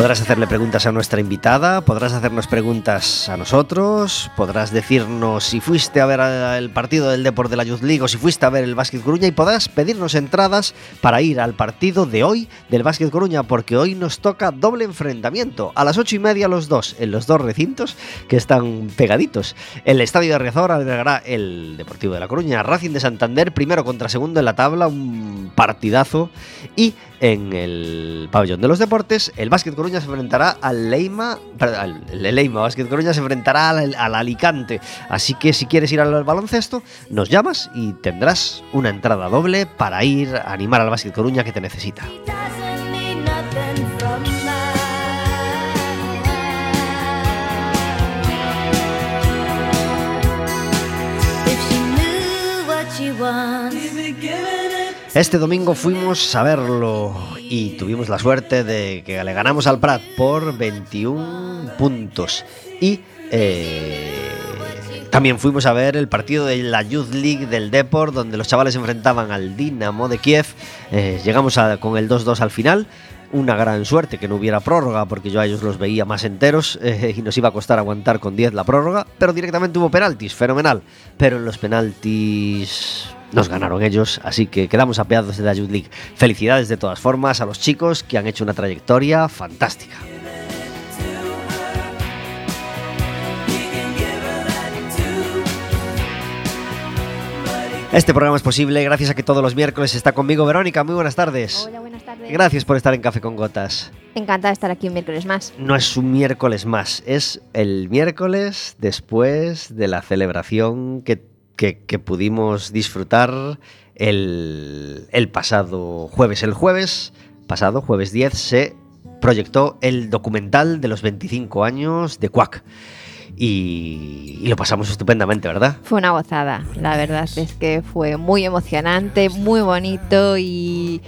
Podrás hacerle preguntas a nuestra invitada, podrás hacernos preguntas a nosotros, podrás decirnos si fuiste a ver el partido del Deport de la Youth League o si fuiste a ver el Básquet Coruña y podrás pedirnos entradas para ir al partido de hoy del Básquet Coruña porque hoy nos toca doble enfrentamiento. A las ocho y media los dos en los dos recintos que están pegaditos. El Estadio de Riazor albergará el Deportivo de la Coruña, Racing de Santander primero contra segundo en la tabla, un partidazo. Y en el pabellón de los deportes, el Básquet Coruña se enfrentará al Leima, perdón, el Leima Básquet Coruña se enfrentará al, al, Alicante. Así que si quieres ir al baloncesto, nos llamas y tendrás una entrada doble para ir a animar al Básquet Coruña que te necesita. Este domingo fuimos a verlo y tuvimos la suerte de que le ganamos al Prat por 21 puntos. Y eh, también fuimos a ver el partido de la Youth League del Deport, donde los chavales enfrentaban al Dinamo de Kiev. Eh, llegamos con el 2-2 al final. Una gran suerte que no hubiera prórroga, porque yo a ellos los veía más enteros eh, y nos iba a costar aguantar con 10 la prórroga. Pero directamente hubo penaltis, fenomenal. Pero en los penaltis nos ganaron ellos, así que quedamos apeados de la Youth League. Felicidades de todas formas a los chicos que han hecho una trayectoria fantástica. Este programa es posible gracias a que todos los miércoles está conmigo Verónica. Muy buenas tardes. Hola, buenas tardes. Gracias por estar en Café con Gotas. Encantada de estar aquí un miércoles más. No es un miércoles más, es el miércoles después de la celebración que que, pudimos disfrutar el, el, pasado jueves. El jueves pasado, jueves 10, se proyectó el documental de los 25 años de Quack. Y, y, lo pasamos estupendamente, ¿verdad? Fue una gozada, la verdad es que fue muy emocionante, muy bonito y,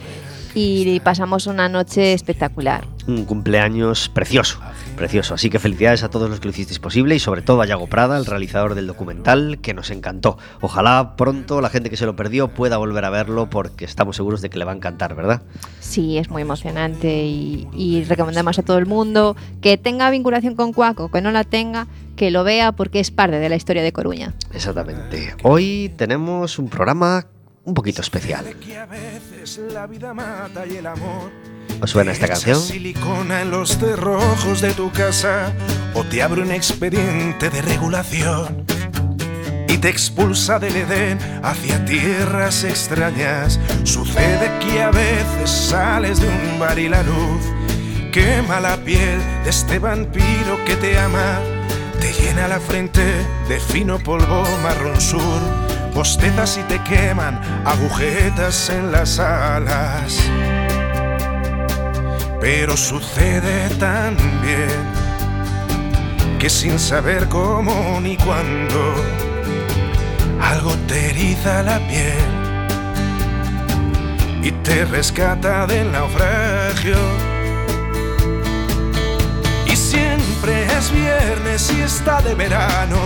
y pasamos una noche espectacular. Un cumpleaños precioso, precioso. Así que felicidades a todos los que lo hicisteis posible y sobre todo a Yago Prada, el realizador del documental, que nos encantó. Ojalá pronto la gente que se lo perdió pueda volver a verlo porque estamos seguros de que le va a encantar, ¿verdad? Sí, es muy emocionante y, y recomendamos a todo el mundo que tenga vinculación con Cuaco, que no la tenga, que lo vea porque es parte de la historia de Coruña. Exactamente. Hoy tenemos un programa un poquito especial. ¿Os suena esta canción? silicona en los cerrojos de tu casa o te abre un expediente de regulación y te expulsa del Edén hacia tierras extrañas. Sucede que a veces sales de un bar y la luz quema la piel de este vampiro que te ama. Te llena la frente de fino polvo marrón sur. Bostezas y te queman agujetas en las alas. Pero sucede también que sin saber cómo ni cuándo, algo te eriza la piel y te rescata del naufragio. Y siempre es viernes y está de verano.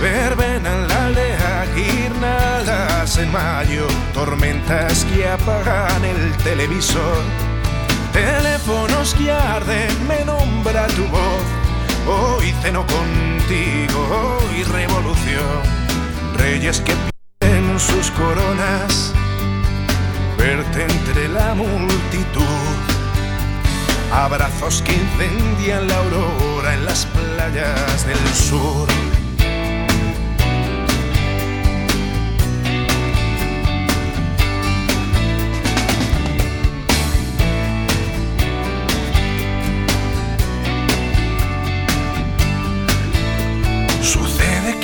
Verbena en la aldea, en mayo, tormentas que apagan el televisor teléfonos que arden, me nombra tu voz. Hoy ceno contigo, hoy revolución. Reyes que pierden sus coronas, verte entre la multitud. Abrazos que incendian la aurora en las playas del sur.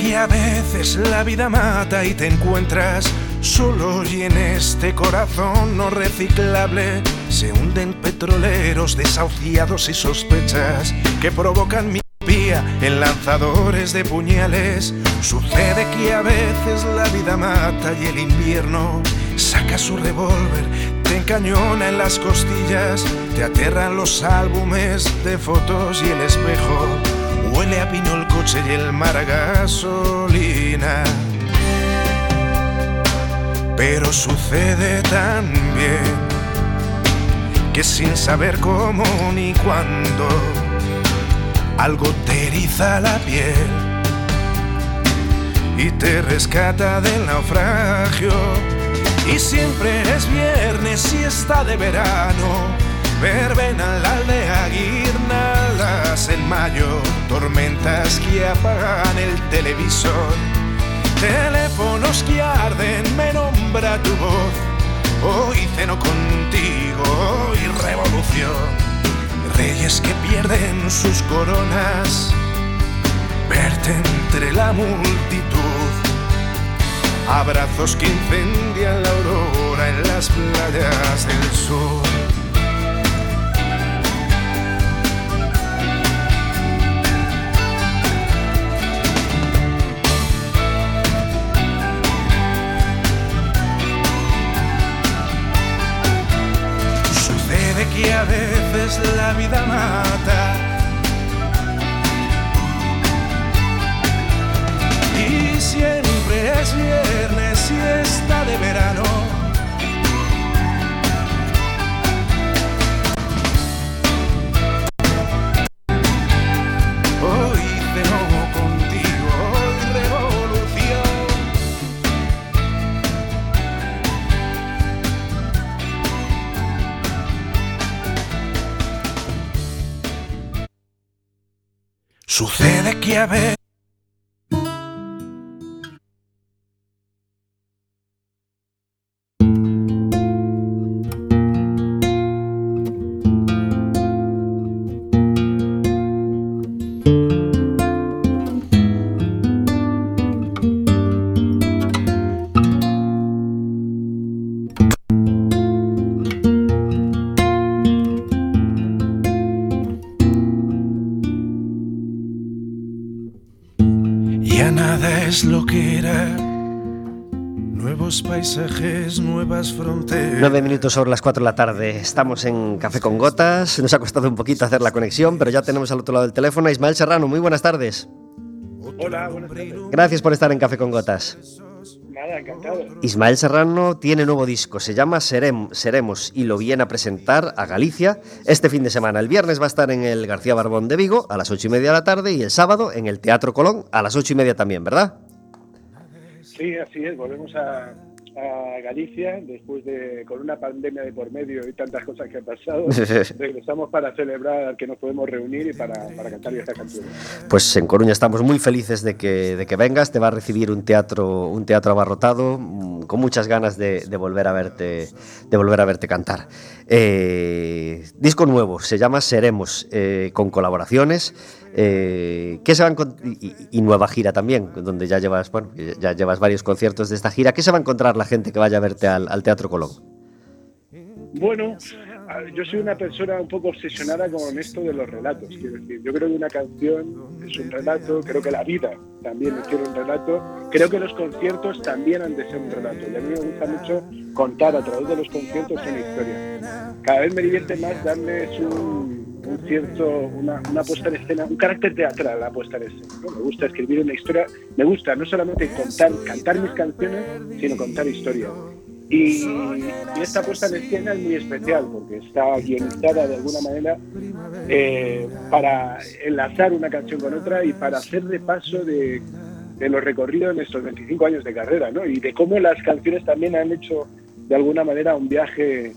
Que a veces la vida mata y te encuentras solo y en este corazón no reciclable se hunden petroleros desahuciados y sospechas que provocan miopía en lanzadores de puñales. Sucede que a veces la vida mata y el invierno saca su revólver, te encañona en las costillas, te aterran los álbumes de fotos y el espejo. Huele a pino el coche y el mar a gasolina. Pero sucede también que sin saber cómo ni cuándo, algo te eriza la piel y te rescata del naufragio. Y siempre es viernes y está de verano. Verbena la aldea, guirnaldas en mayo, tormentas que apagan el televisor Teléfonos que arden, me nombra tu voz. Hoy ceno contigo, hoy revolución. Reyes que pierden sus coronas, verte entre la multitud. Abrazos que incendian la aurora en las playas del sur. Y a veces la vida mata. Y siempre es viernes y está de verano. Sucede que a ver. lo que era. Nuevos paisajes, nuevas fronteras. Nueve minutos sobre las cuatro de la tarde. Estamos en Café con Gotas. Nos ha costado un poquito hacer la conexión, pero ya tenemos al otro lado del teléfono a Ismael Serrano. Muy buenas tardes. Hola, buenas tardes. Gracias por estar en Café con Gotas. Ismael Serrano tiene nuevo disco, se llama Seremos y lo viene a presentar a Galicia este fin de semana. El viernes va a estar en el García Barbón de Vigo a las ocho y media de la tarde y el sábado en el Teatro Colón a las ocho y media también, ¿verdad? Sí, así es, volvemos a, a Galicia después de con una pandemia de por medio y tantas cosas que han pasado. regresamos para celebrar que nos podemos reunir y para, para cantar esta canción. Pues en Coruña estamos muy felices de que, de que vengas. Te va a recibir un teatro, un teatro abarrotado, mm, con muchas ganas de, de volver a verte, de volver a verte cantar. Eh, disco nuevo, se llama Seremos, eh, con colaboraciones. Eh, ¿qué se van y, nueva gira también, donde ya llevas, bueno, ya llevas varios conciertos de esta gira. ¿Qué se va a encontrar la gente que vaya a verte al, Teatro Colón? Bueno, yo soy una persona un poco obsesionada con esto de los relatos. Quiero decir, yo creo que una canción es un relato, creo que la vida también es un relato, creo que los conciertos también han de ser un relato. Y a mí me gusta mucho contar a través de los conciertos una historia. Cada vez me divierte más darles un, un cierto, una, una, puesta en escena, un carácter teatral la puesta en escena. Me gusta escribir una historia, me gusta no solamente contar, cantar mis canciones, sino contar historias. Y, esta puesta en escena es muy especial porque está guionizada de alguna manera eh, para enlazar una canción con otra y para hacer repaso de, de los recorridos en estos 25 años de carrera ¿no? y de cómo las canciones también han hecho de alguna manera un viaje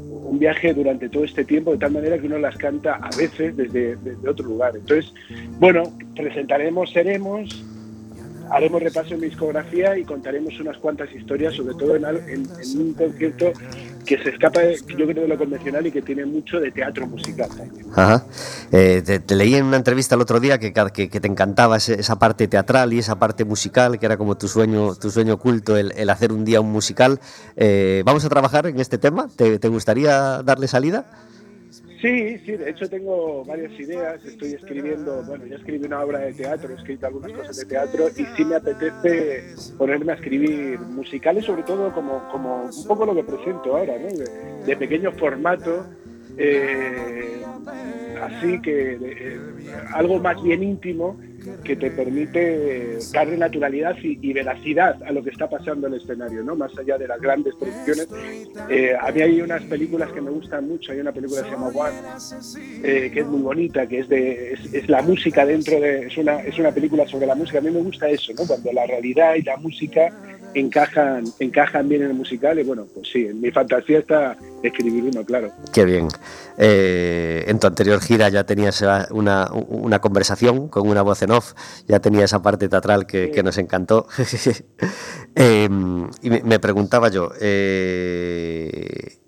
un viaje durante todo este tiempo, de tal manera que uno las canta a veces desde, desde otro lugar. Entonces, bueno, presentaremos, seremos, haremos repaso en discografía y contaremos unas cuantas historias, sobre todo en, un concierto que se escapa, yo creo, de lo convencional y que tiene mucho de teatro musical. Eh, te, leí en una entrevista el otro día que, que, te encantaba esa parte teatral y esa parte musical, que era como tu sueño, tu sueño oculto, el, hacer un día un musical. Eh, ¿Vamos a trabajar en este tema? ¿Te, te gustaría darle salida? Sí, sí, de hecho tengo varias ideas, estoy escribiendo, bueno, ya escribí una obra de teatro, he escrito algunas cosas de teatro y sí me apetece ponerme a escribir musicales, sobre todo como, como un poco lo que presento ahora, ¿no? de, pequeño formato, eh, así que eh, algo más bien íntimo que te permite darle naturalidad y, veracidad a lo que está pasando en el escenario, ¿no? Más allá de las grandes producciones. Eh, a mí hay unas películas que me gustan mucho. Hay una película que se llama One, eh, que es muy bonita, que es de es, la música dentro de es una es una película sobre la música. A mí me gusta eso, ¿no? Cuando la realidad y la música encajan, encajan bien en el musical y bueno, pues sí, en mi fantasía está escribir uno, claro. Qué bien. Eh, en tu anterior gira ya tenías una, una, conversación con una voz en off, ya tenía esa parte teatral que, que nos encantó. Em, y me, preguntaba yo, eh,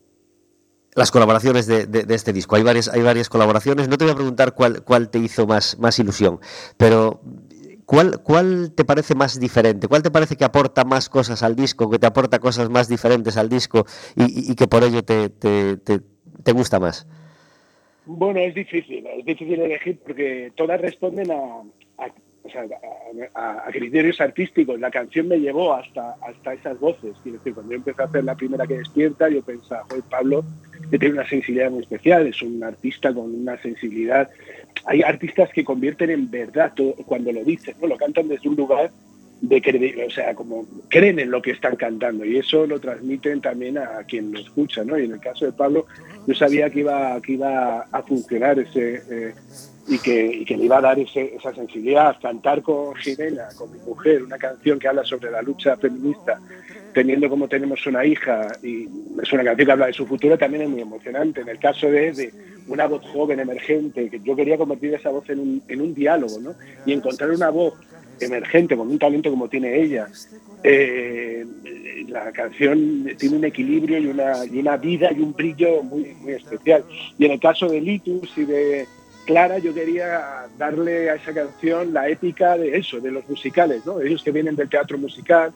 las colaboraciones de, de, este disco. Hay varias, hay varias colaboraciones. No te voy a preguntar cuál, cuál te hizo más, más ilusión, pero ¿Cuál, ¿Cuál te parece más diferente? ¿Cuál te parece que aporta más cosas al disco, que te aporta cosas más diferentes al disco y, que por ello te, te, te, gusta más? Bueno, es difícil, es difícil elegir porque todas responden a, a, criterios artísticos. La canción me llevó hasta, hasta esas voces. Quiero decir, cuando yo empecé a hacer la primera que despierta, yo pensaba, joder, Pablo que tiene una sensibilidad muy especial, es un artista con una sensibilidad. Hay artistas que convierten en verdad todo, cuando lo dicen, ¿no? lo cantan desde un lugar de creer, o sea, como creen en lo que están cantando y eso lo transmiten también a quien lo escucha, ¿no? Y en el caso de Pablo, yo sabía que iba, que iba a funcionar ese, eh, y que, le iba a dar esa sensibilidad. Cantar con Jimena, con mi mujer, una canción que habla sobre la lucha feminista, teniendo como tenemos una hija, y es una canción que habla de su futuro, también es muy emocionante. En el caso de, una voz joven, emergente, que yo quería convertir esa voz en un, en un diálogo, ¿no? Y encontrar una voz emergente, con un talento como tiene ella. Eh, la canción tiene un equilibrio y una, y vida y un brillo muy especial. Y en el caso de Litus y de Clara, yo quería darle a esa canción la épica de eso, de los musicales, ¿no? Ellos que vienen del teatro musical,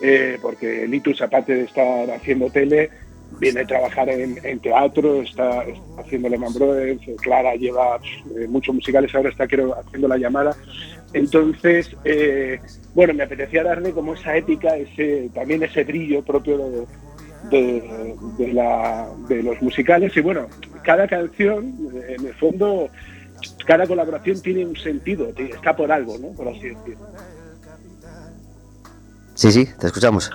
eh, porque Litus, aparte de estar haciendo tele, viene a trabajar en, teatro, está, haciendo Lehman Brothers, Clara lleva eh, muchos musicales, ahora está haciendo la llamada. Entonces, eh, bueno, me apetecía darle como esa épica, ese, también ese brillo propio de, de, la, de los musicales. Y bueno, cada canción, en el fondo, cada colaboración tiene un sentido, está por algo, ¿no? Por así decirlo. Sí, sí, te escuchamos.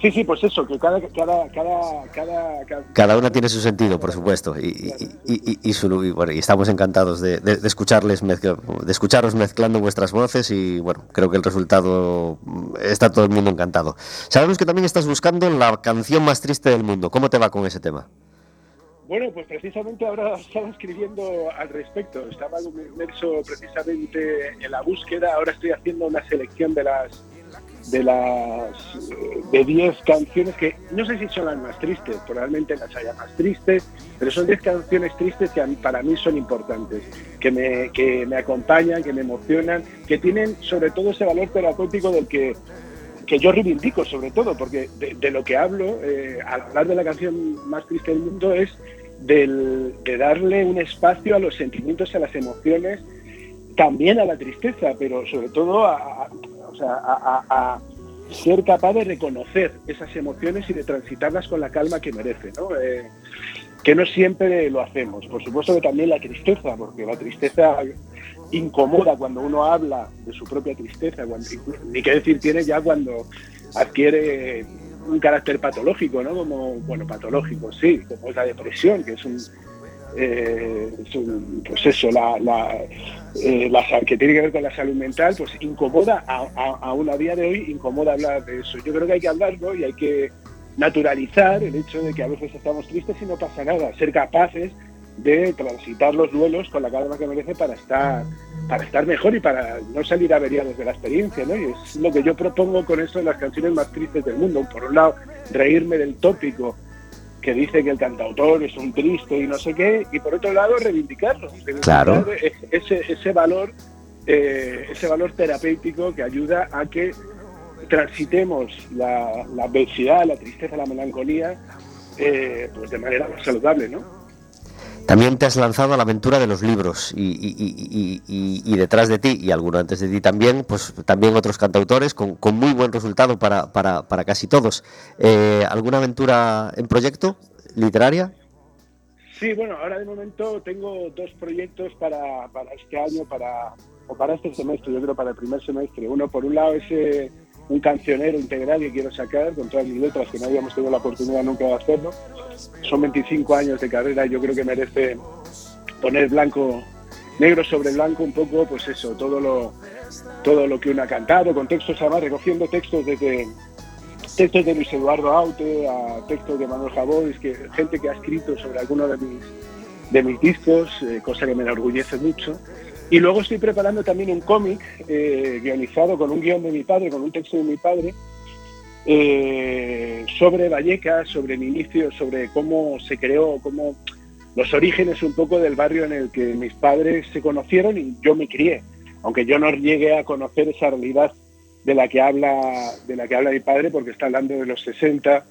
Sí, sí, pues eso, que cada, cada, cada, cada, cada... una tiene su sentido, por supuesto, y, y, y, su, bueno, y estamos encantados de, de, escucharles de escucharos mezclando vuestras voces y bueno, creo que el resultado mm, está todo el mundo encantado. Sabemos que también estás buscando la canción más triste del mundo. ¿Cómo te va con ese tema? Bueno, pues precisamente ahora estaba escribiendo al respecto. Estaba inmerso precisamente en la búsqueda. Ahora estoy haciendo una selección de las de las de 10 canciones que no sé si son las más tristes, probablemente las haya más tristes, pero son 10 canciones tristes que para mí son importantes, que me, que me acompañan, que me emocionan, que tienen sobre todo ese valor terapéutico del que, que yo reivindico sobre todo, porque de, lo que hablo, eh, al hablar de la canción más triste del mundo es del, de darle un espacio a los sentimientos, a las emociones, también a la tristeza, pero sobre todo a, ser capaz de reconocer esas emociones y de transitarlas con la calma que merece, ¿no? Eh, que no siempre lo hacemos. Por supuesto que también la tristeza, porque la tristeza incomoda cuando uno habla de su propia tristeza, ni qué decir tiene ya cuando adquiere un carácter patológico, ¿no? Como, bueno, patológico, sí, como es la depresión, que es un, eh, pues eso, la, la, eh, que tiene que ver con la salud mental, pues incomoda, a, a, día de hoy, incomoda hablar de eso. Yo creo que hay que hablarlo y hay que naturalizar el hecho de que a veces estamos tristes y no pasa nada, ser capaces de transitar los duelos con la calma que merece para estar para estar mejor y para no salir averiados de la experiencia, ¿no? Y es lo que yo propongo con esto de las canciones más tristes del mundo. Por un lado, reírme del tópico que dice que el cantautor es un triste y no sé qué, y por otro lado, reivindicarlo. claro. ese, ese valor eh, ese valor terapéutico que ayuda a que transitemos la, la adversidad, la tristeza, la melancolía, eh, pues de manera más saludable, ¿no? También te has lanzado a la aventura de los libros y, detrás de ti, y alguno antes de ti también, pues también otros cantautores con, muy buen resultado para, para, para casi todos. Eh, ¿Alguna aventura en proyecto literaria? Sí, bueno, ahora de momento tengo dos proyectos para, para este año, para, o para este semestre, yo creo para el primer semestre. Uno, por un lado, es un cancionero integral que quiero sacar con todas mis letras, que no habíamos tenido la oportunidad nunca de hacerlo. Son 25 años de carrera y yo creo que merece poner blanco, negro sobre blanco un poco, pues eso, todo lo, todo lo que uno ha cantado, con textos además, recogiendo textos desde textos de Luis Eduardo Aute a textos de Manuel Jabón, que gente que ha escrito sobre alguno de mis, de mis discos, eh, cosa que me enorgullece mucho. Y luego estoy preparando también un cómic eh, guionizado con un guion de mi padre, con un texto de mi padre, eh, sobre Vallecas, sobre mi inicio, sobre cómo se creó, cómo los orígenes un poco del barrio en el que mis padres se conocieron y yo me crié, aunque yo no llegué a conocer esa realidad de la que habla, de la que habla mi padre, porque está hablando de los 60,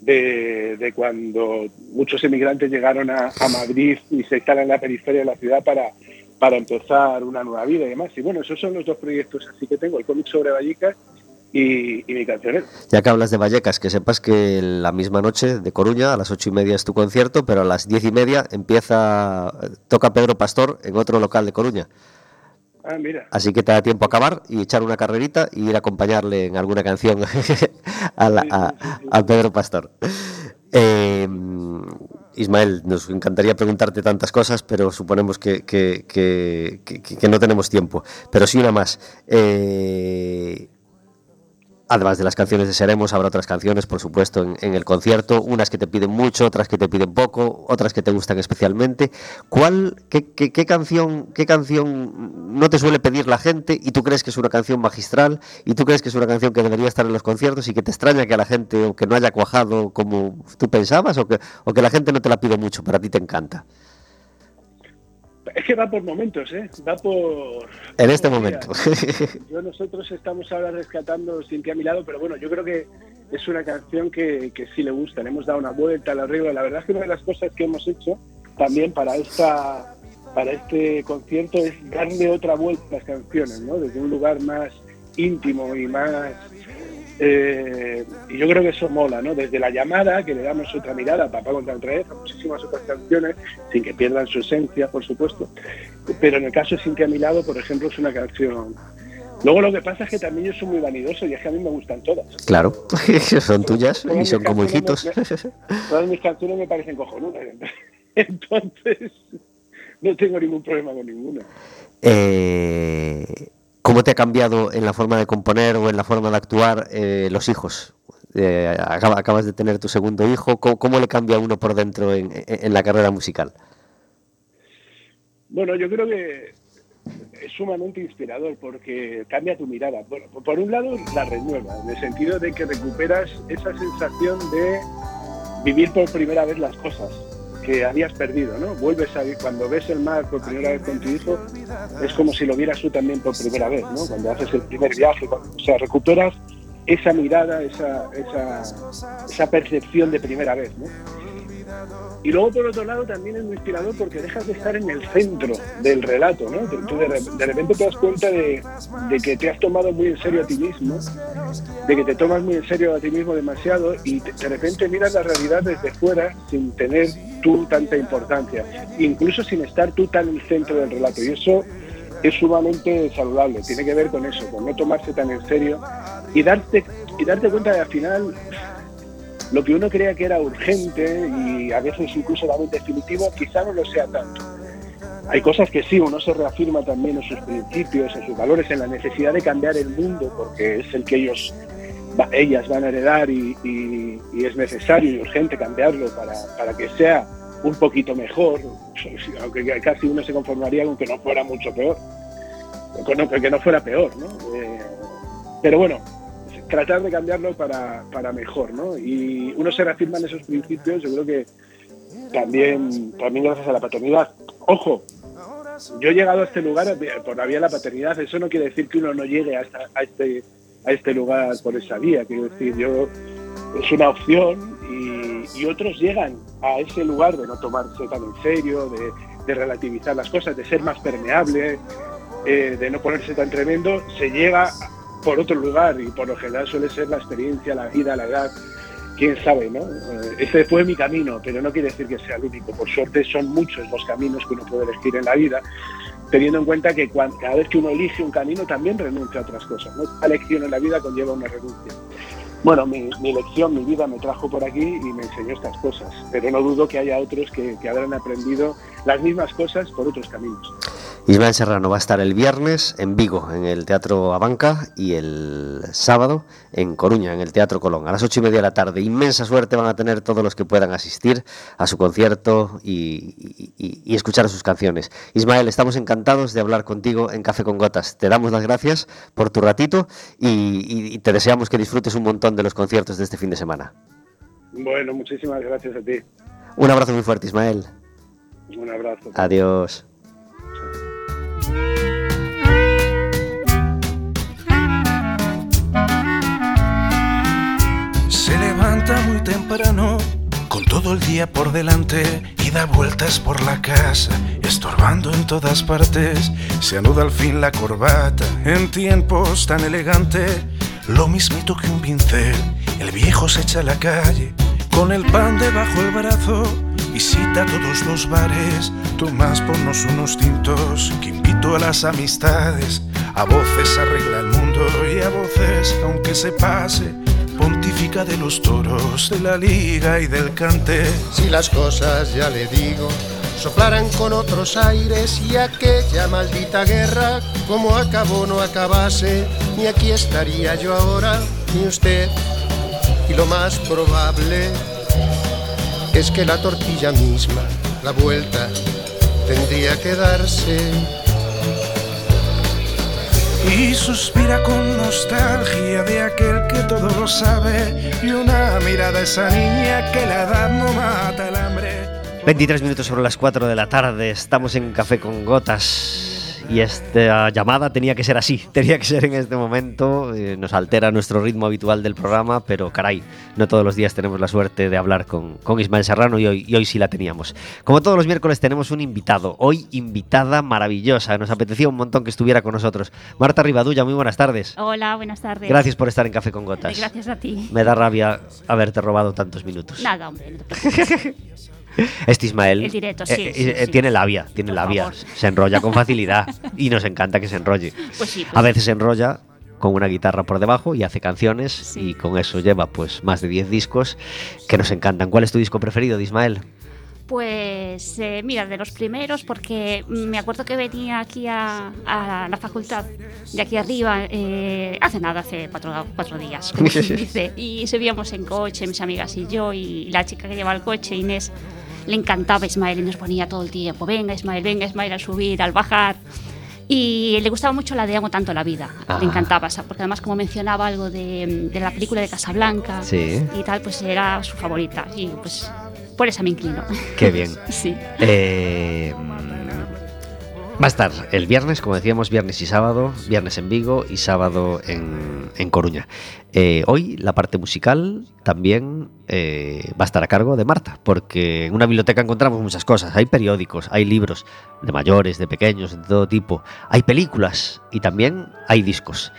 de, de cuando muchos emigrantes llegaron a, a Madrid y se instalan en la periferia de la ciudad para para empezar una nueva vida y demás. Y bueno, esos son los dos proyectos así que tengo, el cómic sobre Vallecas y, mi cancionero. Ya que hablas de Vallecas, que sepas que la misma noche de Coruña, a las ocho y media es tu concierto, pero a las diez y media empieza, toca Pedro Pastor en otro local de Coruña. Ah, mira. Así que te da tiempo a acabar y echar una carrerita y ir a acompañarle en alguna canción a, a Pedro Pastor. Eh, Ismael, nos encantaría preguntarte tantas cosas, pero suponemos que, que, no tenemos tiempo. Pero sí una más. Eh, Además de las canciones de Seremos, habrá otras canciones, por supuesto, en, el concierto, unas que te piden mucho, otras que te piden poco, otras que te gustan especialmente. ¿Cuál, qué, qué, canción, qué canción no te suele pedir la gente y tú crees que es una canción magistral y tú crees que es una canción que debería estar en los conciertos y que te extraña que a la gente o que no haya cuajado como tú pensabas o que, o que la gente no te la pide mucho, para ti te encanta? Es que va por momentos, ¿eh? Va por... En este momento. Yo, nosotros estamos ahora rescatando Sin a mi lado, pero bueno, yo creo que es una canción que, que sí le gusta. Le hemos dado una vuelta al arreglo. La verdad es que una de las cosas que hemos hecho también para esta para este concierto es darle otra vuelta a las canciones, ¿no? Desde un lugar más íntimo y más eh, y yo creo que eso mola, ¿no? Desde la llamada, que le damos otra mirada a Papá contra el Rey, a muchísimas otras canciones, sin que pierdan su esencia, por supuesto. Pero en el caso de Sin que a mi lado, por ejemplo, es una canción. Luego lo que pasa es que también yo soy muy vanidoso y es que a mí me gustan todas. Claro, son tuyas y son como hijitos. todas mis canciones me parecen cojonudas. Entonces, no tengo ningún problema con ninguna. Eh ¿Cómo te ha cambiado en la forma de componer o en la forma de actuar eh, los hijos? Eh, acabas de tener tu segundo hijo. ¿Cómo, le cambia a uno por dentro en, la carrera musical? Bueno, yo creo que es sumamente inspirador porque cambia tu mirada. Por un lado, la renueva, en el sentido de que recuperas esa sensación de vivir por primera vez las cosas que habías perdido, ¿no? Vuelves a cuando ves el mar por primera vez con tu hijo, es como si lo vieras tú también por primera vez, ¿no? Cuando haces el primer viaje, o sea, recuperas esa mirada, esa, esa, esa percepción de primera vez, ¿no? Y luego, por otro lado, también es muy inspirador porque dejas de estar en el centro del relato, ¿no? De, repente te das cuenta de, que te has tomado muy en serio a ti mismo, de que te tomas muy en serio a ti mismo demasiado y de repente miras la realidad desde fuera sin tener tú tanta importancia, incluso sin estar tú tan en el centro del relato. Y eso es sumamente saludable, tiene que ver con eso, con no tomarse tan en serio y darte, y darte cuenta de al final lo que uno creía que era urgente y a veces incluso realmente definitivo, quizá no lo sea tanto. Hay cosas que sí, uno se reafirma también en sus principios, en sus valores, en la necesidad de cambiar el mundo, porque es el que ellos, ellas van a heredar y, es necesario y urgente cambiarlo para, para que sea un poquito mejor, aunque casi uno se conformaría con que no fuera mucho peor, con que no fuera peor, ¿no? Eh, pero bueno, tratar de cambiarlo para, para mejor, ¿no? Y uno se reafirma en esos principios, yo creo que también, también gracias a la paternidad. Ojo, yo he llegado a este lugar por la vía de la paternidad, eso no quiere decir que uno no llegue a, a, este, a este lugar por esa vía, quiero decir, yo es una opción y, y otros llegan a ese lugar de no tomarse tan en serio, de, de relativizar las cosas, de ser más permeable, eh, de no ponerse tan tremendo, se llega por otro lugar y por lo general suele ser la experiencia, la vida, la edad, quién sabe, ¿no? Eh, ese fue mi camino, pero no quiere decir que sea el único. Por suerte son muchos los caminos que uno puede elegir en la vida, teniendo en cuenta que cada vez que uno elige un camino también renuncia a otras cosas. ¿no? Cada elección en la vida conlleva una renuncia. Bueno, mi, mi lección, mi vida me trajo por aquí y me enseñó estas cosas, pero no dudo que haya otros que habrán aprendido las mismas cosas por otros caminos. Ismael Serrano va a estar el viernes en Vigo, en el Teatro Abanca, y el sábado en Coruña, en el Teatro Colón, a las ocho y media de la tarde. Inmensa suerte van a tener todos los que puedan asistir a su concierto y, y, y, escuchar sus canciones. Ismael, estamos encantados de hablar contigo en Café con Gotas. Te damos las gracias por tu ratito y, y te deseamos que disfrutes un montón de los conciertos de este fin de semana. Bueno, muchísimas gracias a ti. Un abrazo muy fuerte, Ismael. Un abrazo. Adiós. Se levanta muy temprano, con todo el día por delante, y da vueltas por la casa, estorbando en todas partes. Se anuda al fin la corbata, en tiempos tan elegante, lo mismito que un pincel. El viejo se echa a la calle, con el pan debajo el brazo, visita todos los bares, Tomás ponnos unos tintos, que invito a las amistades, a voces arregla el mundo y a voces, aunque se pase, pontifica de los toros, de la liga y del cante. Si las cosas, ya le digo, soplaran con otros aires y aquella maldita guerra, como acabó no acabase, ni aquí estaría yo ahora, ni usted, y lo más probable es que la tortilla misma, la vuelta, tendría que darse. Y suspira con nostalgia de aquel que todo lo sabe y una mirada a esa niña que la edad no mata el hambre. 23 minutos sobre las 4 de la tarde, estamos en Café con Gotas y esta llamada tenía que ser así, tenía que ser en este momento, eh, nos altera nuestro ritmo habitual del programa, pero caray, no todos los días tenemos la suerte de hablar con, con Ismael Serrano y hoy, y hoy sí la teníamos. Como todos los miércoles tenemos un invitado, hoy invitada maravillosa, nos apetecía un montón que estuviera con nosotros. Marta Rivadulla, muy buenas tardes. Hola, buenas tardes. Gracias por estar en Café con Gotas. Gracias a ti. Me da rabia haberte robado tantos minutos. Nada, hombre, no te preocupes. Este Ismael El directo, sí, eh, sí, eh, sí. tiene labia, tiene Por labia, favor. se enrolla con facilidad y nos encanta que se enrolle. Pues sí, pues A veces se enrolla con una guitarra por debajo y hace canciones Sí. y con eso lleva pues más de 10 discos que nos encantan. ¿Cuál es tu disco preferido de Ismael? Pues eh, mira, de los primeros, porque me acuerdo que venía aquí a, a la facultad, de aquí arriba, eh, hace nada, hace cuatro, cuatro días, dice, y subíamos en coche, mis amigas y yo, y la chica que lleva el coche, Inés, le encantaba Ismael y nos ponía todo el tiempo, venga Ismael, venga Ismael, al subir, al bajar. Y le gustaba mucho la de Amo tanto la vida, Ah. le encantaba, porque además como mencionaba algo de, de la película de Casablanca Sí. y tal, pues era su favorita, y pues por esa me inclino. Qué bien. Sí. Eh, va a estar el viernes, como decíamos, viernes y sábado, viernes en Vigo y sábado en, en Coruña. Eh, hoy la parte musical también eh, va a estar a cargo de Marta, porque en una biblioteca encontramos muchas cosas. Hay periódicos, hay libros de mayores, de pequeños, de todo tipo. Hay películas y también hay discos.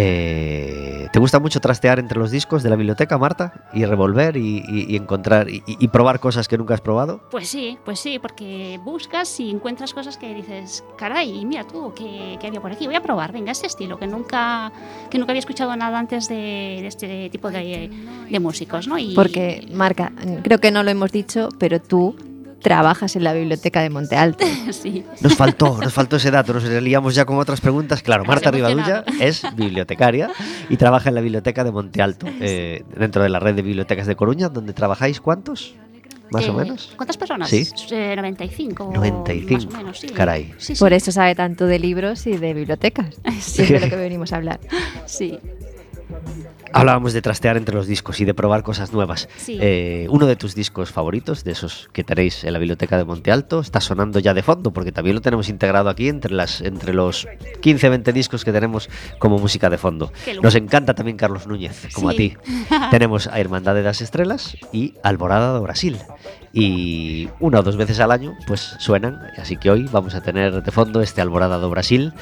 Eh, ¿Te gusta mucho trastear entre los discos de la biblioteca, Marta? Y revolver y, y- y encontrar y, y probar cosas que nunca has probado. Pues sí, pues sí, porque buscas y encuentras cosas que dices, caray, mira tú, ¿qué, qué había por aquí? Voy a probar, venga, este estilo, que nunca, que nunca había escuchado nada antes de, de este tipo de, de músicos, ¿no? Y, Porque, Marca, creo que no lo hemos dicho, pero tú trabajas en la biblioteca de Monte Alto. sí, Nos faltó, nos faltó ese dato, nos liamos ya con otras preguntas. Claro, Marta. Rivadulla es bibliotecaria y trabaja en la biblioteca de Monte Alto, eh, dentro de la red de bibliotecas de Coruña, donde trabajáis cuántos? más o Eh, menos. ¿Cuántas personas? Sí. Eh, 95. 95, Más o menos, sí. caray. Sí, sí. Por eso sabe tanto de libros y de bibliotecas. Sí. Es de lo que venimos a hablar. Sí. Hablábamos de trastear entre los discos y de probar cosas nuevas. Sí. Eh, uno de tus discos favoritos, de esos que tenéis en la biblioteca de Monte Alto, está sonando ya de fondo, porque también lo tenemos integrado aquí entre, las, entre los 15, 20 discos que tenemos como música de fondo. Nos encanta también Carlos Núñez, como Sí. a ti. tenemos a Hermandad de las Estrellas y Alborada do Brasil. Y una o dos veces al año, pues suenan. Así que hoy vamos a tener de fondo este Alborada do Brasil.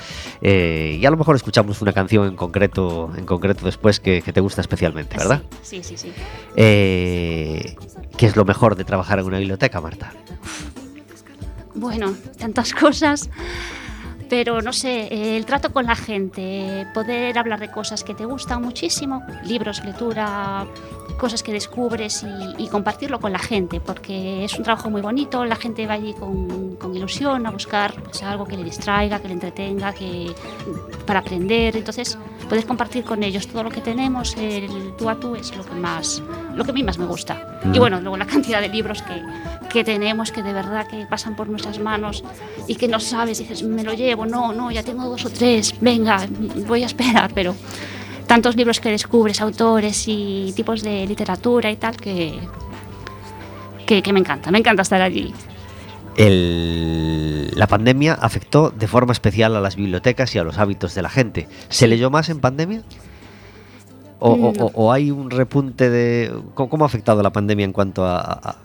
eh, y a lo mejor escuchamos una canción en concreto, en concreto después que, que te gusta especialmente, ¿verdad? Sí, sí, sí. Eh, ¿Qué es lo mejor de trabajar en una biblioteca, Marta? Bueno, tantas cosas. Pero no sé, el trato con la gente, poder hablar de cosas que te gustan muchísimo, libros, lectura, cosas que descubres y, y compartirlo con la gente, porque es un trabajo muy bonito, la gente va allí con, con ilusión a buscar pues, algo que le distraiga, que le entretenga, que, para aprender, entonces poder compartir con ellos todo lo que tenemos, el tú a tú es lo que más, lo que a mí más me gusta. Y Mm. bueno, luego la cantidad de libros que, que tenemos que de verdad que pasan por nuestras manos y que no sabes, dices, me lo llevo, no, no, ya tengo dos o tres, venga, voy a esperar, pero tantos libros que descubres, autores y tipos de literatura y tal, que, que, que me encanta, me encanta estar allí. El- la pandemia afectó de forma especial a las bibliotecas y a los hábitos de la gente. ¿Se leyó más en pandemia? ¿O, o- No. o- o hay un repunte de... ¿Cómo, cómo ha afectado la pandemia en cuanto a, a-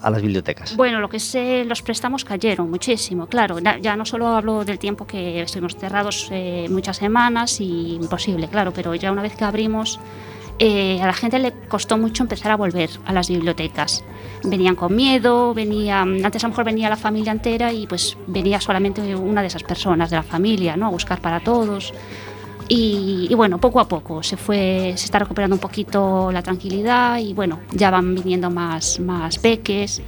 a las bibliotecas? Bueno, lo que sé, los préstamos cayeron muchísimo, claro. Ya no solo hablo del tiempo que estuvimos cerrados eh, muchas semanas y imposible, claro, pero ya una vez que abrimos, eh, a la gente le costó mucho empezar a volver a las bibliotecas. Venían con miedo, venían, antes a lo mejor venía la familia entera y pues venía solamente una de esas personas de la familia, ¿no? A buscar para todos. Y, y bueno, poco a poco se fue, se está recuperando un poquito la tranquilidad y bueno, ya van viniendo más, más peques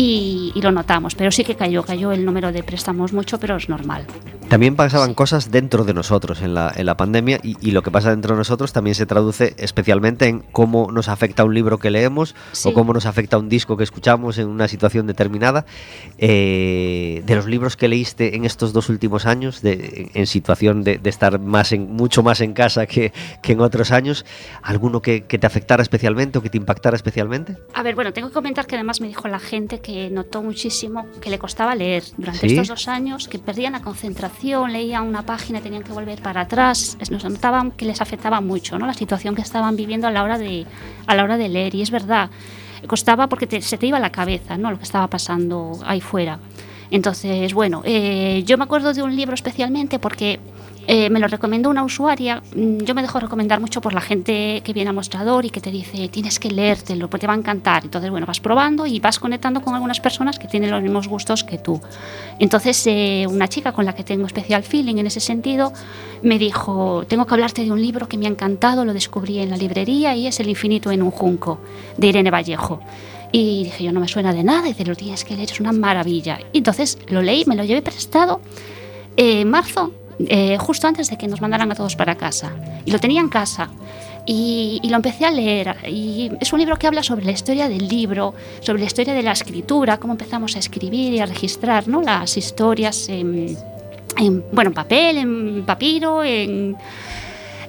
y, y lo notamos, pero sí que cayó, cayó el número de préstamos mucho, pero es normal. También pasaban cosas dentro de nosotros en la, en la pandemia y, y lo que pasa dentro de nosotros también se traduce especialmente en cómo nos afecta un libro que leemos Sí. o cómo nos afecta un disco que escuchamos en una situación determinada. Eh, de los libros que leíste en estos dos últimos años, de- en situación de, de estar más en, mucho más en casa que, que en otros años, ¿alguno que, que te afectara especialmente o que te impactara especialmente? A ver, bueno, tengo que comentar que además me dijo la gente que notó muchísimo que le costaba leer durante ¿Sí? estos dos años, que perdían la concentración, leían una página tenían que volver para atrás. Nos notaban que les afectaba mucho, ¿no? La situación que estaban viviendo a la hora de, a la hora de leer. Y es verdad, costaba porque te- se te iba la cabeza, ¿no? Lo que estaba pasando ahí fuera. Entonces, bueno, eh, yo me acuerdo de un libro especialmente porque eh, me lo recomendó una usuaria. Mm, Yo me dejo recomendar mucho por la gente que viene al mostrador y que te dice, tienes que leértelo, porque te va a encantar. Entonces, bueno, vas probando y vas conectando con algunas personas que tienen los mismos gustos que tú. Entonces, eh, una chica con la que tengo especial feeling en ese sentido me dijo, tengo que hablarte de un libro que me ha encantado, lo descubrí en la librería y es El infinito en un junco, de Irene Vallejo. Y dije, yo no me suena de nada, y dice, lo tienes que leer, es una maravilla. Y entonces lo leí, me lo llevé prestado eh, en marzo, eh, justo antes de que nos mandaran a todos para casa. Y lo tenía en casa. Y, lo empecé a leer. Y es un libro que habla sobre la historia del libro, sobre la historia de la escritura, cómo empezamos a escribir y a registrar ¿no? las historias en, en, bueno, en papel, en papiro, en,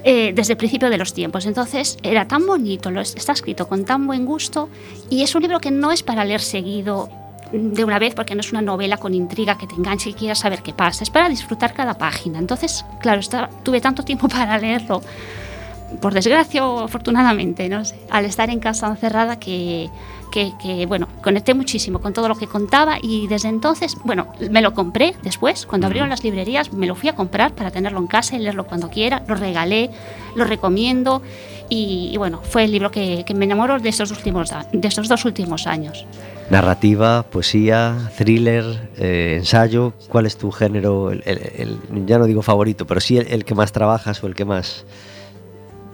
eh, desde el principio de los tiempos. Entonces era tan bonito, lo, está escrito con tan buen gusto y es un libro que no es para leer seguido de una vez porque no es una novela con intriga que te enganche y quieras saber qué pasa, es para disfrutar cada página. Entonces, claro, está- tuve tanto tiempo para leerlo, por desgracia o afortunadamente, no sé, al estar en casa encerrada que, que, que, bueno, conecté muchísimo con todo lo que contaba y desde entonces, bueno, me lo compré después, cuando abrieron las librerías, me lo fui a comprar para tenerlo en casa y leerlo cuando quiera, lo regalé, lo recomiendo y, y bueno, fue el libro que, que me enamoró de estos, últimos, de estos dos últimos años. Narrativa, poesía, thriller, eh, ensayo. ¿Cuál es tu género? el- el- el- ya no digo favorito, pero sí el, el que más trabajas o el que más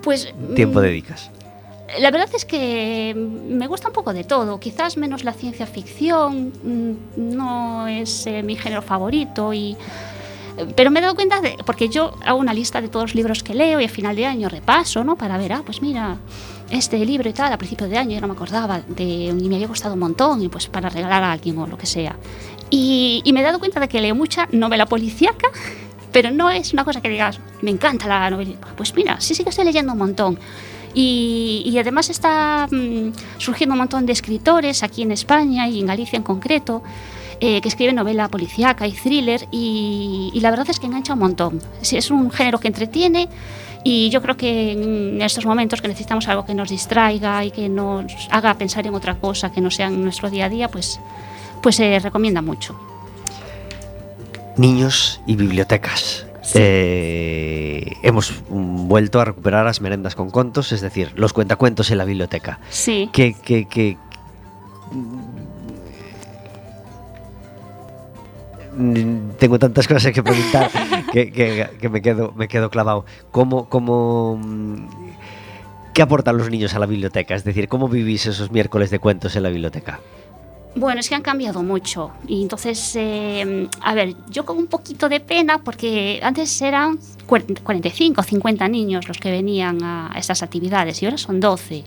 Pues tiempo mm, dedicas. La verdad es que me gusta un poco de todo, quizás menos la ciencia ficción, mm, no es eh, mi género favorito y pero me he dado cuenta de porque yo hago una lista de todos los libros que leo y a final de año repaso, ¿no? Para ver, ah, pues mira, este libro y tal a principio de año, yo no me acordaba, de, y me había costado un montón, y pues para regalar a alguien o lo que sea. Y, y me he dado cuenta de que leo mucha novela policíaca, pero no es una cosa que digas, me encanta la novela. Pues mira, sí, sí que estoy leyendo un montón. Y, y además está mm, surgiendo un montón de escritores aquí en España y en Galicia en concreto eh, que escriben novela policíaca y thriller y, y la verdad es que engancha un montón. Es un género que entretiene y yo creo que en estos momentos que necesitamos algo que nos distraiga y que nos haga pensar en otra cosa que no sea en nuestro día a día, pues, pues se recomienda mucho. Niños y bibliotecas. Eh, hemos vuelto a recuperar las merendas con contos, es decir, los cuentacuentos en la biblioteca. Sí. que, que, que- tengo tantas cosas que preguntar que, me quedo me quedo clavado cómo cómo qué aportan los niños a la biblioteca es decir cómo vivís esos miércoles de cuentos en la biblioteca Bueno, es que han cambiado mucho. Y entonces, eh, a ver, yo con un poquito de pena, porque antes eran 40 45 o 50 niños los que venían a estas actividades y ahora son 12.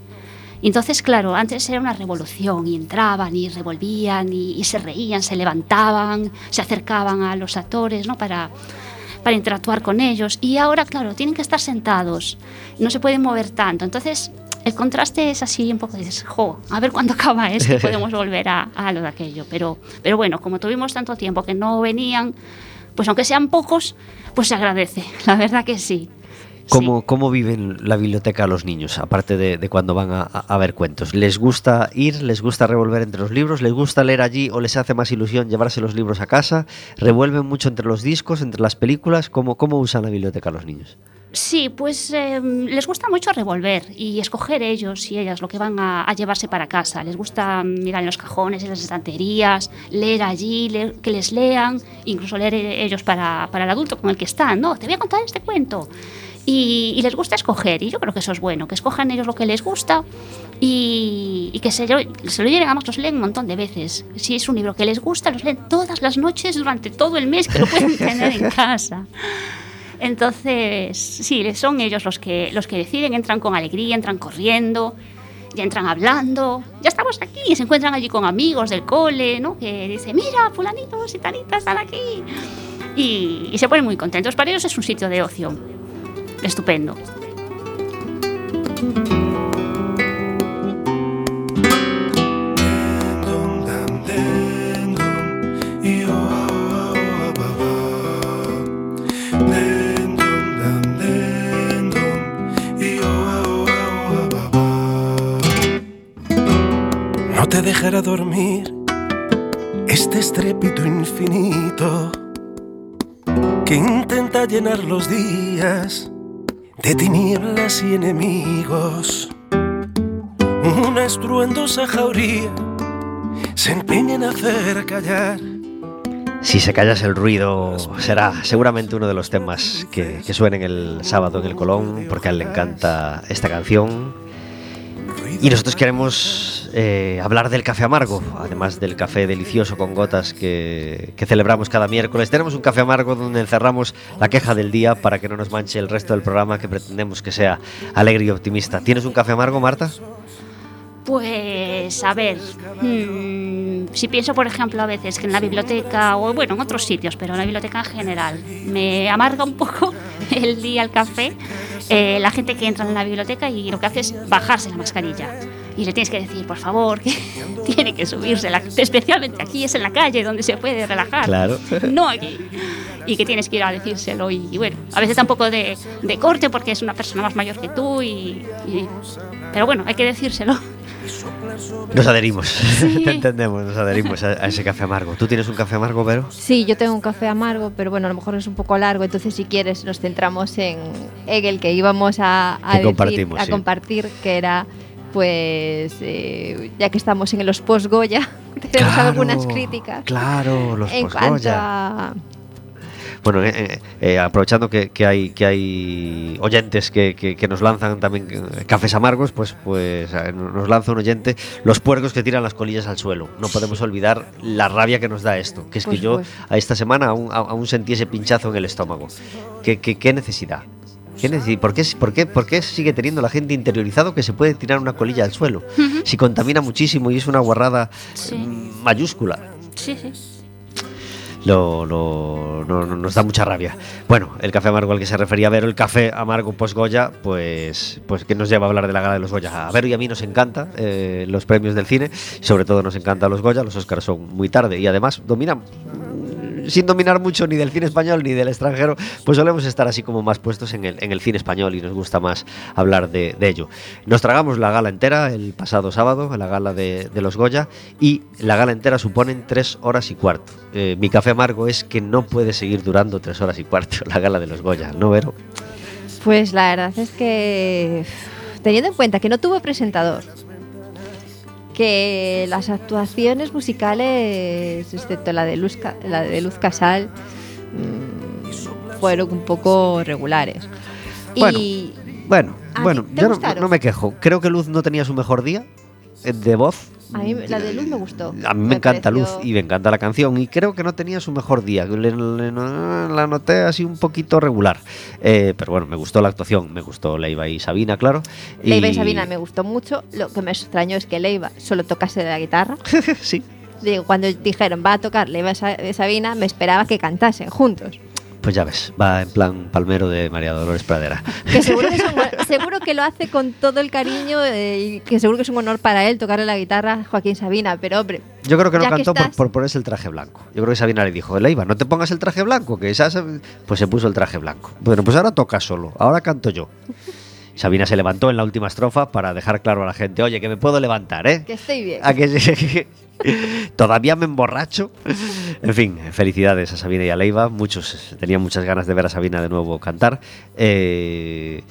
Y entonces, claro, antes era una revolución y entraban y revolvían y, y se reían, se levantaban, se acercaban a los actores, ¿no? Para, para interactuar con ellos. Y ahora, claro, tienen que estar sentados, no se pueden mover tanto. Entonces, el contraste es así un poco, dices, jo, a ver cuándo acaba esto podemos volver a, a lo de aquello. Pero, pero bueno, como tuvimos tanto tiempo que no venían, pues aunque sean pocos, pues se agradece, la verdad que sí. ¿Cómo, ¿Cómo viven la biblioteca los niños, aparte de, de cuando van a, a- a ver cuentos? ¿Les gusta ir? ¿Les gusta revolver entre los libros? ¿Les gusta leer allí o les hace más ilusión llevarse los libros a casa? ¿Revuelven mucho entre los discos, entre las películas? ¿Cómo, cómo usan la biblioteca los niños? Sí, pues eh, les gusta mucho revolver y escoger ellos y ellas lo que van a, a llevarse para casa. Les gusta mirar en los cajones, en las estanterías, leer allí, leer- que les lean, incluso leer eh, ellos para, para el adulto con el que están. No, te voy a contar este cuento. Y, y les gusta escoger, y yo creo que eso es bueno, que escojan ellos lo que les gusta y, y que se, lo- se lo lleven, además los leen un montón de veces. Si es un libro que les gusta, los leen todas las noches durante todo el mes que lo pueden tener en casa. Entonces, sí, son ellos los que, los que deciden, entran con alegría, entran corriendo, ya entran hablando, ya estamos aquí, y se encuentran allí con amigos del cole, ¿no? Que dicen, mira, fulanitos y tanitas están aquí. Y, y se ponen muy contentos. Para ellos es un sitio de ocio. Estupendo. No te dejará dormir este estrépito infinito que intenta llenar los días de tinieblas y enemigos. Una estruendosa jauría se empeña en hacer callar. Si se callas el ruido, será seguramente uno de los temas que, que suenen el sábado en el Colón, porque a él le encanta esta canción. Y nosotros queremos eh, hablar del café amargo, además del café delicioso con gotas que, celebramos cada miércoles. Tenemos un café amargo donde encerramos la queja del día para que no nos manche el resto del programa que pretendemos que sea alegre y optimista. ¿Tienes un café amargo, Marta? Pues, a ver, mm, si pienso, por ejemplo, a veces que en la biblioteca, o bueno, en otros sitios, pero en la biblioteca en general, me amarga un poco el día el café, eh, la gente que entra en la biblioteca y lo que hace es bajarse la mascarilla. Y le tienes que decir, por favor, que tiene que subirse, la- especialmente aquí es en la calle donde se puede relajar. Claro. No aquí. Y que tienes que ir a decírselo. Y, y bueno, a veces da un poco de, de corte porque es una persona más mayor que tú. Y, y- pero bueno, hay que decírselo. Nos adherimos, te entendemos, nos adherimos a, a ese café amargo. ¿Tú tienes un café amargo, Vero? Sí, yo tengo un café amargo, pero bueno, a lo mejor es un poco largo, entonces si quieres nos centramos en, en el que íbamos a, a Que decir- compartimos, a sí. compartir, que era, pues, eh, ya que estamos en los post-Goya, tenemos algunas críticas Claro, los en posgoya. cuanto a... Bueno, eh, eh, eh, aprovechando que, que hay que hay oyentes que, que- que nos lanzan también eh, cafés amargos, pues pues eh, nos lanza un oyente los puercos que tiran las colillas al suelo. No podemos olvidar la rabia que nos da esto, que es que yo a esta semana aún, sentí ese pinchazo en el estómago. ¿Qué, qué, qué necesidad? ¿Qué necesi- ¿Por, qué, por, qué, ¿Por qué sigue teniendo la gente interiorizado que se puede tirar una colilla al suelo? Si contamina muchísimo y es una guarrada Sí. mm, mayúscula. Sí, sí. Lo, no- no- nos da mucha rabia. Bueno, el café amargo al que se refería Vero, el café amargo post Goya, pues, pues que nos lleva a hablar de la gala de los Goya. A Vero y a mí nos encanta eh, los premios del cine, sobre todo nos encantan los Goya, los Oscars son muy tarde y además dominan. Sin dominar mucho ni del cine español ni del extranjero, pues solemos estar así como más puestos en el, en el cine español y nos gusta más hablar de, ello. Nos tragamos la gala entera el pasado sábado, la gala de, de los Goya, y la gala entera suponen tres horas y cuarto. Eh, mi café amargo es que no puede seguir durando tres horas y cuarto la gala de los Goya, ¿no, Vero? Pues la verdad es que, teniendo en cuenta que no tuvo presentador, que las actuaciones musicales, excepto la de Luz, la de Luz Casal, mm, fueron un poco regulares. Y Bueno, ¿A bueno, te yo no, me quejo. Creo que Luz no tenía su mejor día de voz. a mí la de Luz me gustó. A mí me, encanta Luz y me encanta la canción y creo que no tenía su mejor día. Le- le- la noté así un poquito regular. Eh, pero bueno, me gustó la actuación, me gustó Leiva y Sabina, claro. Leiva y Sabina me gustó mucho. Lo que me extrañó es que Leiva solo tocase la guitarra. sí, Digo, cuando dijeron va a tocar Leiva y Sabina, me esperaba que cantasen juntos. Pues ya ves, va en plan palmero de María Dolores Pradera. Que seguro que, es un- seguro que lo hace con todo el cariño eh, y que seguro que es un honor para él tocarle la guitarra a Joaquín Sabina. Pero hombre, Yo creo que no que cantó por, ponerse el traje blanco. Yo creo que Sabina le dijo, Leiva, no te pongas el traje blanco, que esa se-". pues se puso el traje blanco. Bueno, pues ahora toca solo, ahora canto yo. Sabina se levantó en la última estrofa para dejar claro a la gente, oye, que me puedo levantar, ¿eh? que estoy bien. ¿A que? Todavía me emborracho. En fin, felicidades a Sabina y a Leiva. Muchos tenían muchas ganas de ver a Sabina de nuevo cantar. Eh,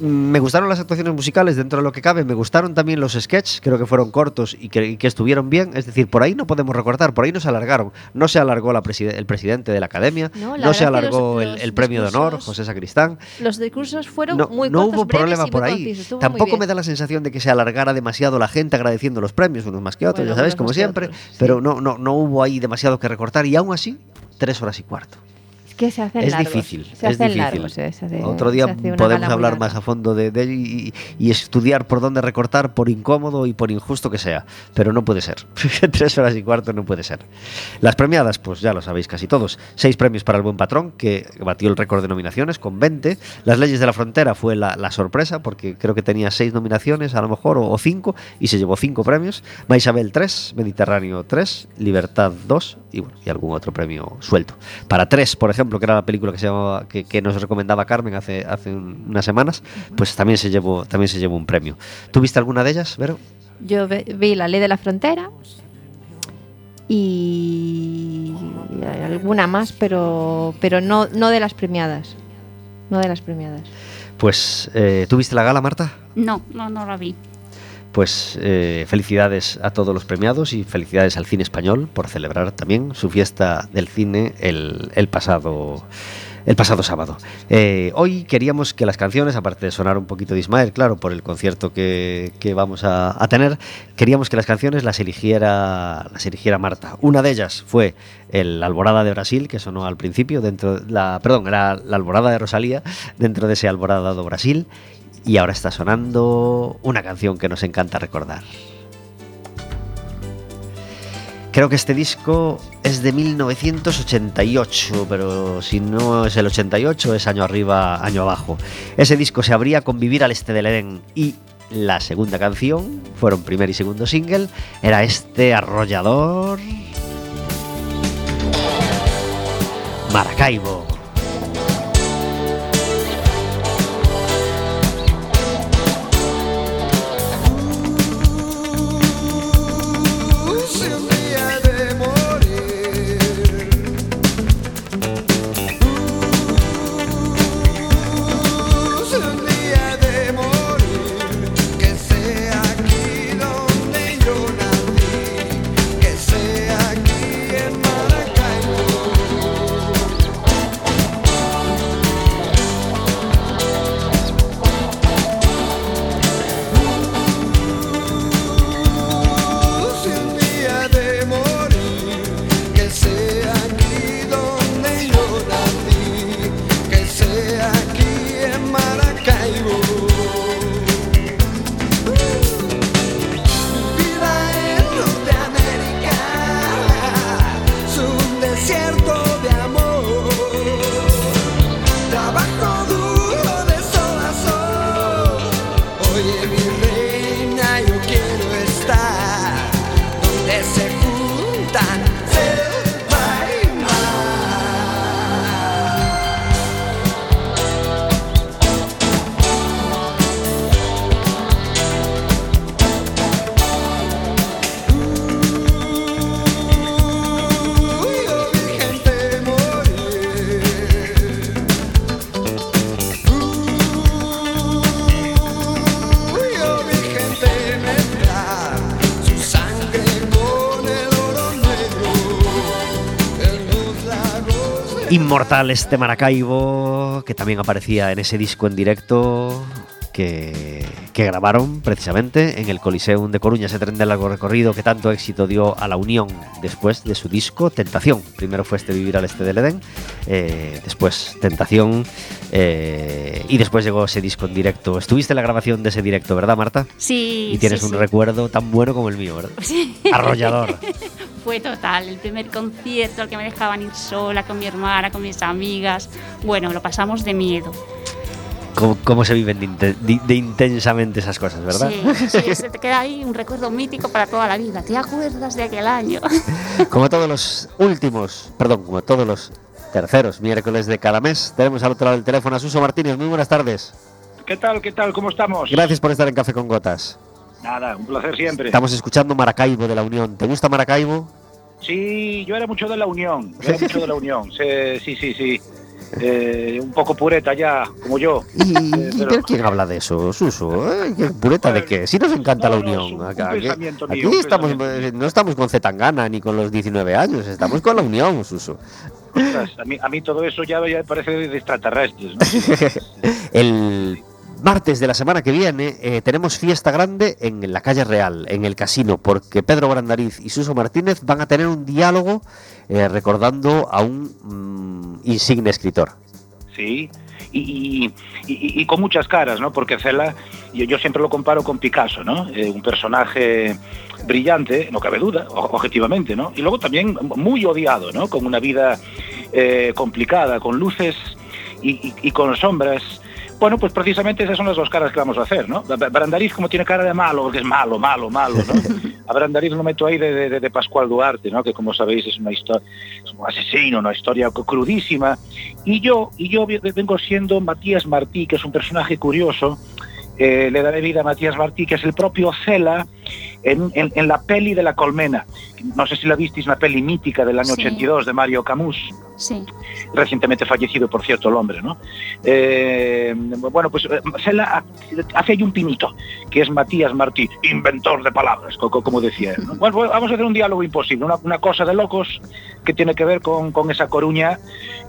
me gustaron las actuaciones musicales dentro de lo que cabe. Me gustaron también los sketches. Creo que fueron cortos y que, y que estuvieron bien. Es decir, por ahí no podemos recortar. Por ahí no se alargaron. No se alargó la preside- el presidente de la academia. No, se alargó los- el, los premio de honor, José Sacristán. Los discursos fueron No, muy no cortos, hubo problema por ahí. Tampoco me da la sensación de que se alargara demasiado la gente agradeciendo los premios, unos más que otros, Bueno, ya sabéis, como siempre. otros, sí. Pero no, no, no hubo ahí demasiado que recortar y aún así, tres horas y cuarto. Que se hacen es largos. difícil. Se es hacen difícil. largos. eh, se hace- Otro día podemos hablar más a fondo de, de ello y, y estudiar por dónde recortar, por incómodo y por injusto que sea. Pero no puede ser. Tres horas y cuarto no puede ser. Las premiadas, pues ya lo sabéis casi todos. Seis premios para el buen patrón, que batió el récord de nominaciones con 20. Las leyes de la frontera fue la, la sorpresa, porque creo que tenía seis nominaciones, a lo mejor, o, o cinco, y se llevó cinco premios. Maisabel 3, Mediterráneo 3, Libertad 2 y, bueno, y algún otro premio suelto. Para 3, por ejemplo, que era la película que, se llamaba, que, que nos recomendaba Carmen hace, hace un- unas semanas, pues también se, llevó, también se llevó un premio. ¿Tú viste alguna de ellas, Vero? Yo vi la ley de la frontera y alguna más, pero, pero no, no de las premiadas. No de las premiadas. Pues, eh, ¿tú viste la gala, Marta? No, no, no la vi. Pues eh, felicidades a todos los premiados y felicidades al cine español por celebrar también su fiesta del cine el, pasado el pasado sábado. Eh, hoy queríamos que las canciones, aparte de sonar un poquito de claro, por el concierto que, que vamos a, a tener, queríamos que las canciones las eligiera, las eligiera Marta. Una de ellas fue el Alborada de Brasil, que sonó al principio, dentro la, perdón, era la Alborada de Rosalía, dentro de ese Alborada do Brasil. Y ahora está sonando una canción que nos encanta recordar. Creo que este disco es de 1988, pero si no es el 88 es año arriba, año abajo. Ese disco se abría con Vivir al Este del Edén y la segunda canción, fueron primer y segundo single, era este arrollador Maracaibo. Inmortal este Maracaibo, que también aparecía en ese disco en directo que, que grabaron precisamente en el Coliseum de Coruña, ese tren de largo recorrido que tanto éxito dio a la Unión después de su disco Tentación. Primero fue este Vivir al Este del Edén, eh, después Tentación eh, y después llegó ese disco en directo. Estuviste en la grabación de ese directo, ¿verdad, Marta? Sí. Y tienes sí, un sí. recuerdo tan bueno como el mío, ¿verdad? Sí. Arrollador. Fue total, el primer concierto al que me dejaban ir sola con mi hermana, con mis amigas. Bueno, lo pasamos de miedo. ¿Cómo, cómo se viven de, de intensamente esas cosas, verdad? Sí, sí, se te queda ahí un recuerdo mítico para toda la vida. ¿Te acuerdas de aquel año? Como todos los últimos, perdón, como todos los terceros miércoles de cada mes, tenemos al otro lado del teléfono a Suso Martínez. Muy buenas tardes. ¿Qué tal? ¿Qué tal? ¿Cómo estamos? Gracias por estar en Café con Gotas. Nada, un placer siempre. Estamos escuchando Maracaibo de la Unión. ¿Te gusta Maracaibo? Sí, yo era mucho de la Unión. Yo era mucho de la Unión. Sí, sí, sí. sí. Eh, un poco pureta ya, como yo. ¿Y, Eh, y pero- pero quién habla de eso, Suso? ¿Eh? ¿Qué pureta de qué? Si nos encanta No, la no, Unión. Acá, un aquí- mío, estamos, eh, no estamos con Zetangana ni con los 19 años, estamos con la Unión, Suso. Ostras, a, mí, a mí todo eso ya, ya parece de extraterrestres. ¿no? El martes de la semana que viene eh, tenemos fiesta grande en la calle Real, en el casino, porque Pedro Brandariz y Suso Martínez van a tener un diálogo eh, recordando a un mm, insigne escritor. Sí. Y, y- y- con muchas caras, ¿no? Porque Cela, yo, siempre lo comparo con Picasso, ¿no? Eh, un personaje brillante, no cabe duda, objetivamente, ¿no? Y luego también muy odiado, ¿no? Con una vida eh, complicada, con luces y con sombras. Bueno, pues precisamente esas son las dos caras que vamos a hacer, ¿no? Brandariz como tiene cara de malo, porque es malo, malo, malo, ¿no? A Brandariz lo meto ahí de, de- de Pascual Duarte, ¿no? Que como sabéis es una historia, es un asesino, una historia crudísima. Y yo, y yo vengo siendo Matías Martí, que es un personaje curioso. Eh, le daré vida a Matías Martí, que es el propio Cela en, en- en la peli de la colmena. No sé si la visteis, una peli mítica del año Sí. 82 de Mario Camus Sí. recientemente fallecido, por cierto, el hombre, ¿no? Eh, bueno, pues eh, Cela ha- hace ahí un pinito, que es Matías Martí, inventor de palabras, co- co- como decía él. ¿no? Bueno, vamos a hacer un diálogo imposible, una, una cosa de locos que tiene que ver con, con esa Coruña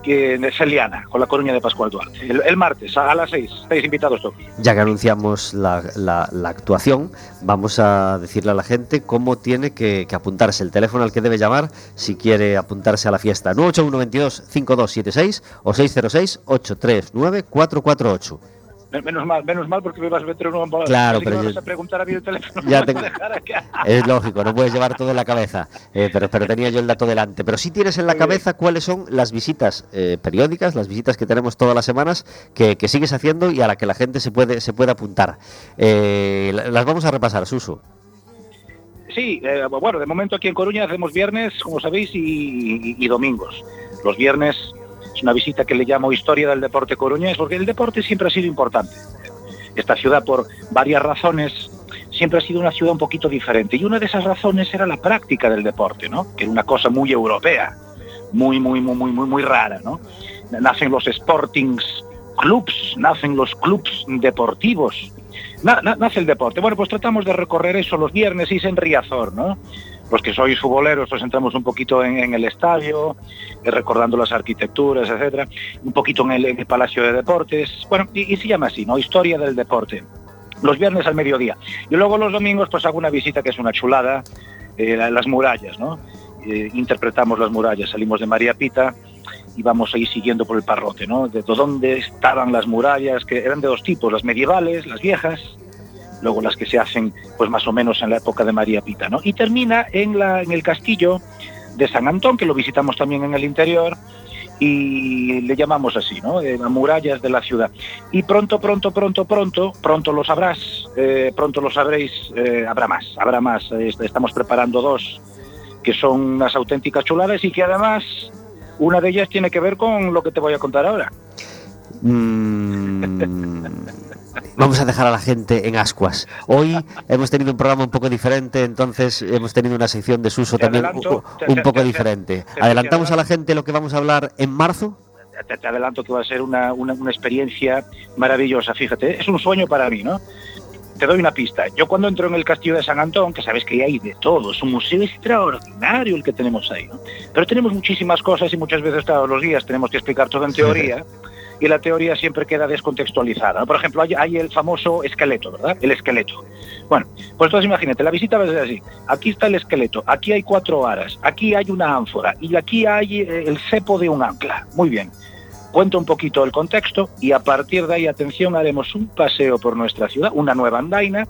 que, de celiana, con la Coruña de Pascual Duarte. El, el martes, a, a las seis, estáis invitados todos. Ya que anunciamos la, actuación, vamos a decirle a la gente cómo tiene que, apuntarse, el teléfono al que debe llamar si quiere apuntarse a la fiesta. 981225276 o 606-839-448. Men- Menos mal, menos mal porque me vas a meter un bola. Claro, pero me vas yo- a preguntar a mí el teléfono. Ya aquí. Es lógico, no puedes llevar todo en la cabeza, eh, pero, pero tenía yo el dato delante. Pero sí tienes en la Muy bien. cabeza cuáles son las visitas eh, periódicas, las visitas que tenemos todas las semanas, que, que sigues haciendo y a la que la gente se puede, se puede apuntar. Eh, la- las vamos a repasar, Suso. Sí, bueno, de momento aquí en Coruña hacemos viernes, como sabéis, y, y- y domingos. Los viernes es una visita que le llamo Historia del Deporte Coruñés, porque el deporte siempre ha sido importante. Esta ciudad, por varias razones, siempre ha sido una ciudad un poquito diferente. Y una de esas razones era la práctica del deporte, ¿no? Que era una cosa muy europea, muy, muy, muy, muy, muy, muy rara, ¿no? Nacen los sportings clubs, nacen los clubs deportivos, Na- na- nace el deporte. Bueno, pues tratamos de recorrer eso los viernes y en Riazor, ¿no? Los que sois futboleros, pues entramos un poquito en, el estadio, eh, recordando las arquitecturas, etcétera, un poquito en el, Palacio de Deportes, bueno, y, se llama así, ¿no? Historia del deporte. Los viernes al mediodía. Y luego los domingos, pues hago una visita que es una chulada, eh, la- las murallas, ¿no? Eh, interpretamos las murallas, salimos de María Pita y vamos ahí siguiendo por el parrote, ¿no? De dónde estaban las murallas, que eran de dos tipos, las medievales, las viejas, luego las que se hacen pues más o menos en la época de María Pita, ¿no? Y termina en, la, en el castillo de San Antón, que lo visitamos también en el interior, y le llamamos así, ¿no? Eh, las murallas de la ciudad. Y pronto, pronto, pronto, pronto, pronto lo sabrás, eh, pronto lo sabréis, eh, habrá más, habrá más. Estamos preparando dos que son unas auténticas chuladas y que además una de ellas tiene que ver con lo que te voy a contar ahora. Mm, Vamos a dejar a la gente en ascuas. Hoy hemos tenido un programa un poco diferente, entonces hemos tenido una sección de Suso Te también adelanto, un poco te- diferente. te- Adelantamos a la gente lo que vamos a hablar en marzo. te, adelanto que va a ser una, una- una experiencia maravillosa, fíjate, es un sueño para mí, ¿no? te doy una pista. Yo cuando entro en el castillo de San Antón, que sabes que hay de todo, es un museo extraordinario el que tenemos ahí, ¿no? Pero tenemos muchísimas cosas y muchas veces todos los días tenemos que explicar todo en teoría. Y la teoría siempre queda descontextualizada. Por ejemplo, hay, el famoso esqueleto, ¿verdad? El esqueleto. Bueno, pues entonces imagínate, la visita va a ser así. Aquí está el esqueleto, aquí hay cuatro aras, aquí hay una ánfora y aquí hay eh, el cepo de un ancla. Muy bien. Cuento un poquito el contexto y a partir de ahí, atención, haremos un paseo por nuestra ciudad, una nueva andaina,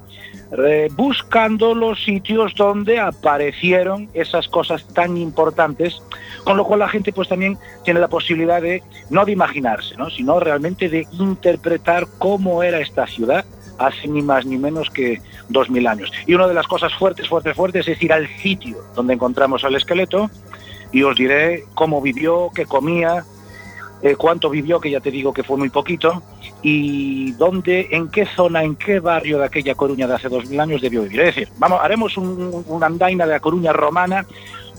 buscando los sitios donde aparecieron esas cosas tan importantes, con lo cual la gente pues también tiene la posibilidad de, no de imaginarse, ¿no? sino realmente de interpretar cómo era esta ciudad hace ni más ni menos que dos mil años. Y una de las cosas fuertes, fuertes, fuertes es ir al sitio donde encontramos al esqueleto y os diré cómo vivió, qué comía, eh, cuánto vivió, que ya te digo que fue muy poquito, y dónde, en qué zona, en qué barrio de aquella Coruña de hace dos mil años debió vivir. Es decir, vamos, haremos un, una andaina de la Coruña romana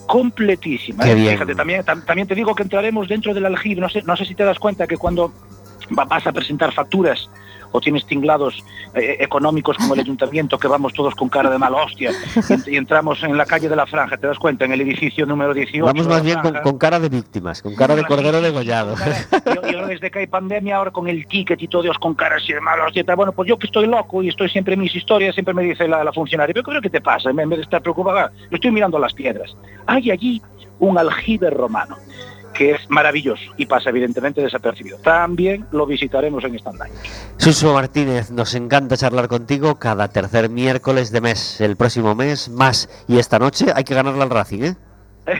completísima. ¿eh? Fíjate, también, tam- también te digo que entraremos dentro del aljibe. No sé, no sé si te das cuenta que cuando va- vas a presentar facturas o tienes tinglados eh, económicos como el ayuntamiento, que vamos todos con cara de mala hostia, y, y entramos en la calle de la Franja, ¿te das cuenta? En el edificio número 18. Vamos más bien con, cara de víctimas, con cara de cordero degollado. Y, y ahora desde que hay pandemia, ahora con el ticket y todo, Dios, con cara así de mala hostia. Bueno, pues yo que estoy loco y estoy siempre en mis historias, siempre me dice la, la funcionaria, pero ¿qué te pasa? En vez de estar preocupada, yo estoy mirando las piedras. Hay allí un aljibe romano que es maravilloso y pasa evidentemente desapercibido. También lo visitaremos en esta andaina. Suso Martínez, nos encanta charlar contigo cada tercer miércoles de mes. El próximo mes, más. Y esta noche hay que ganarle al Racing, ¿eh?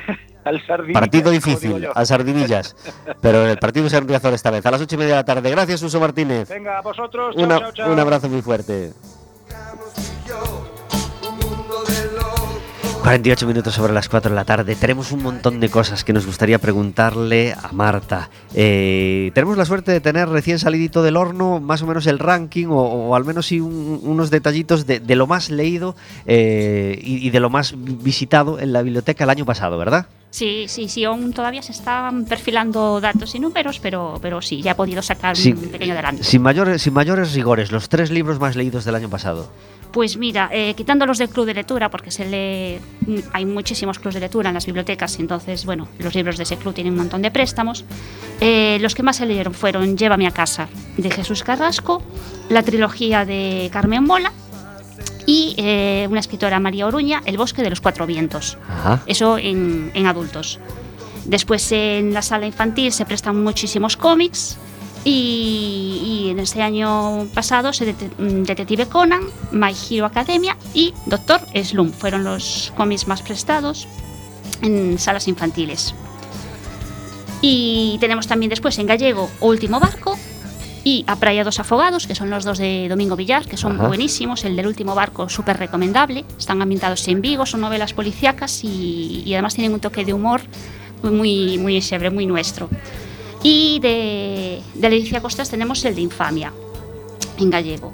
Al Partido difícil, yo. a Sardinillas. Pero el partido es en Riazor esta vez, a las ocho y media de la tarde. Gracias, Suso Martínez. Venga, a vosotros. Chao, Una- chao, chao. un abrazo muy fuerte. 48 minutos sobre las 4 de la tarde. Tenemos un montón de cosas que nos gustaría preguntarle a Marta. Eh, tenemos la suerte de tener recién salidito del horno más o menos el ranking o, o al menos sí un- unos detallitos de, de lo más leído eh, y, y de lo más vi- visitado en la biblioteca el año pasado, ¿verdad? Sí, sí, sí, aún todavía se están perfilando datos y números, pero, pero sí, ya he podido sacar un pequeño adelanto. Sin mayores, sin mayores rigores, los tres libros más leídos del año pasado. Pues mira, eh, quitando los del club de lectura, porque se lee, mm, hay muchísimos clubs de lectura en las bibliotecas, entonces, bueno, los libros de ese club tienen un montón de préstamos. Eh, los que más se leyeron fueron Llévame a casa, de Jesús Carrasco, la trilogía de Carmen Mola y eh, una escritora, María Oruña, El bosque de los cuatro vientos. Ajá. Eso en, en adultos. Después en la sala infantil se prestan muchísimos cómics y, y en este año pasado se det- mm, Detective Conan, My Hero Academia y Doctor Slum fueron los cómics más prestados en salas infantiles. Y tenemos también después en gallego Último Barco y A Praia dos Afogados, que son los dos de Domingo Villar, que son Ajá. buenísimos. El del último barco, súper recomendable. Están ambientados en Vigo, son novelas policíacas y, y además tienen un toque de humor muy, muy chévere, muy nuestro. Y de, de Leticia Costas tenemos el de Infamia, en gallego.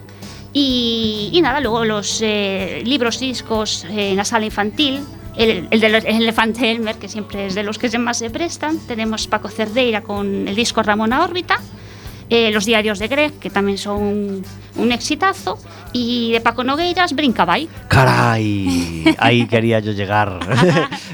Y, nada, luego los eh, libros, discos eh, en la sala infantil, el, el del elefante Elmer, que siempre es de los que más se prestan. Tenemos Paco Cerdeira con el disco Ramona Órbita. eh, los diarios de Greg, que también son un exitazo. Y de Paco Nogueiras, Brincabay. ¡Caray! Ahí quería yo llegar.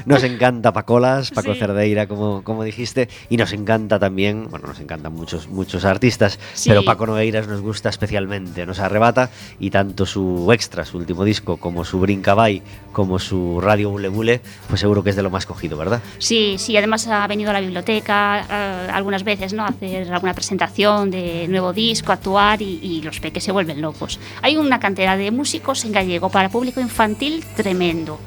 nos encanta Pacolas, Paco Sí. Cerdeira, como, como dijiste, y nos encanta también, bueno, nos encantan muchos, muchos artistas, Sí. pero Paco Nogueiras nos gusta especialmente, nos arrebata, y tanto su extra, su último disco, como su Brincabay, como su Radio Bule Bule, pues seguro que es de lo más cogido, ¿verdad? Sí, sí, además ha venido a la biblioteca eh, algunas veces, ¿no? A hacer alguna presentación de nuevo disco, actuar y, y los peques se vuelven locos. Hay una cantidad de músicos en gallego para público infantil tremendo.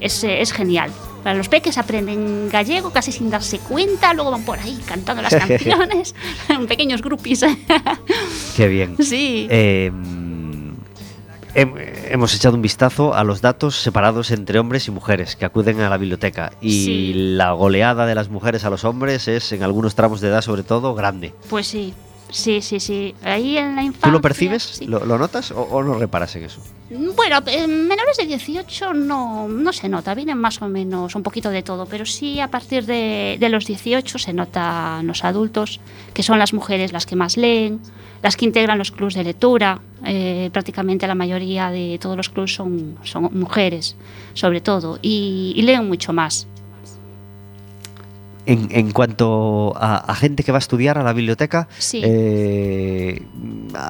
Es, eh, es genial. Para los peques aprenden gallego casi sin darse cuenta, luego van por ahí cantando las canciones, pequeños grupis. Qué bien. sí. Eh, hem- hemos echado un vistazo a los datos separados entre hombres y mujeres que acuden a la biblioteca y Sí. la goleada de las mujeres a los hombres es en algunos tramos de edad sobre todo grande. Pues sí. Sí, sí, sí. Ahí en la infancia. ¿Tú lo percibes? sí. ¿Lo, lo notas o, o no reparas en eso? Bueno, en menores de 18 no, no se nota, vienen más o menos un poquito de todo, pero sí a partir de, de los 18 se nota en los adultos, que son las mujeres las que más leen, las que integran los clubs de lectura. eh, prácticamente la mayoría de todos los clubs son, son mujeres, sobre todo, y, y leen mucho más. En, en cuanto a, a gente que va a estudiar a la biblioteca, Sí. eh,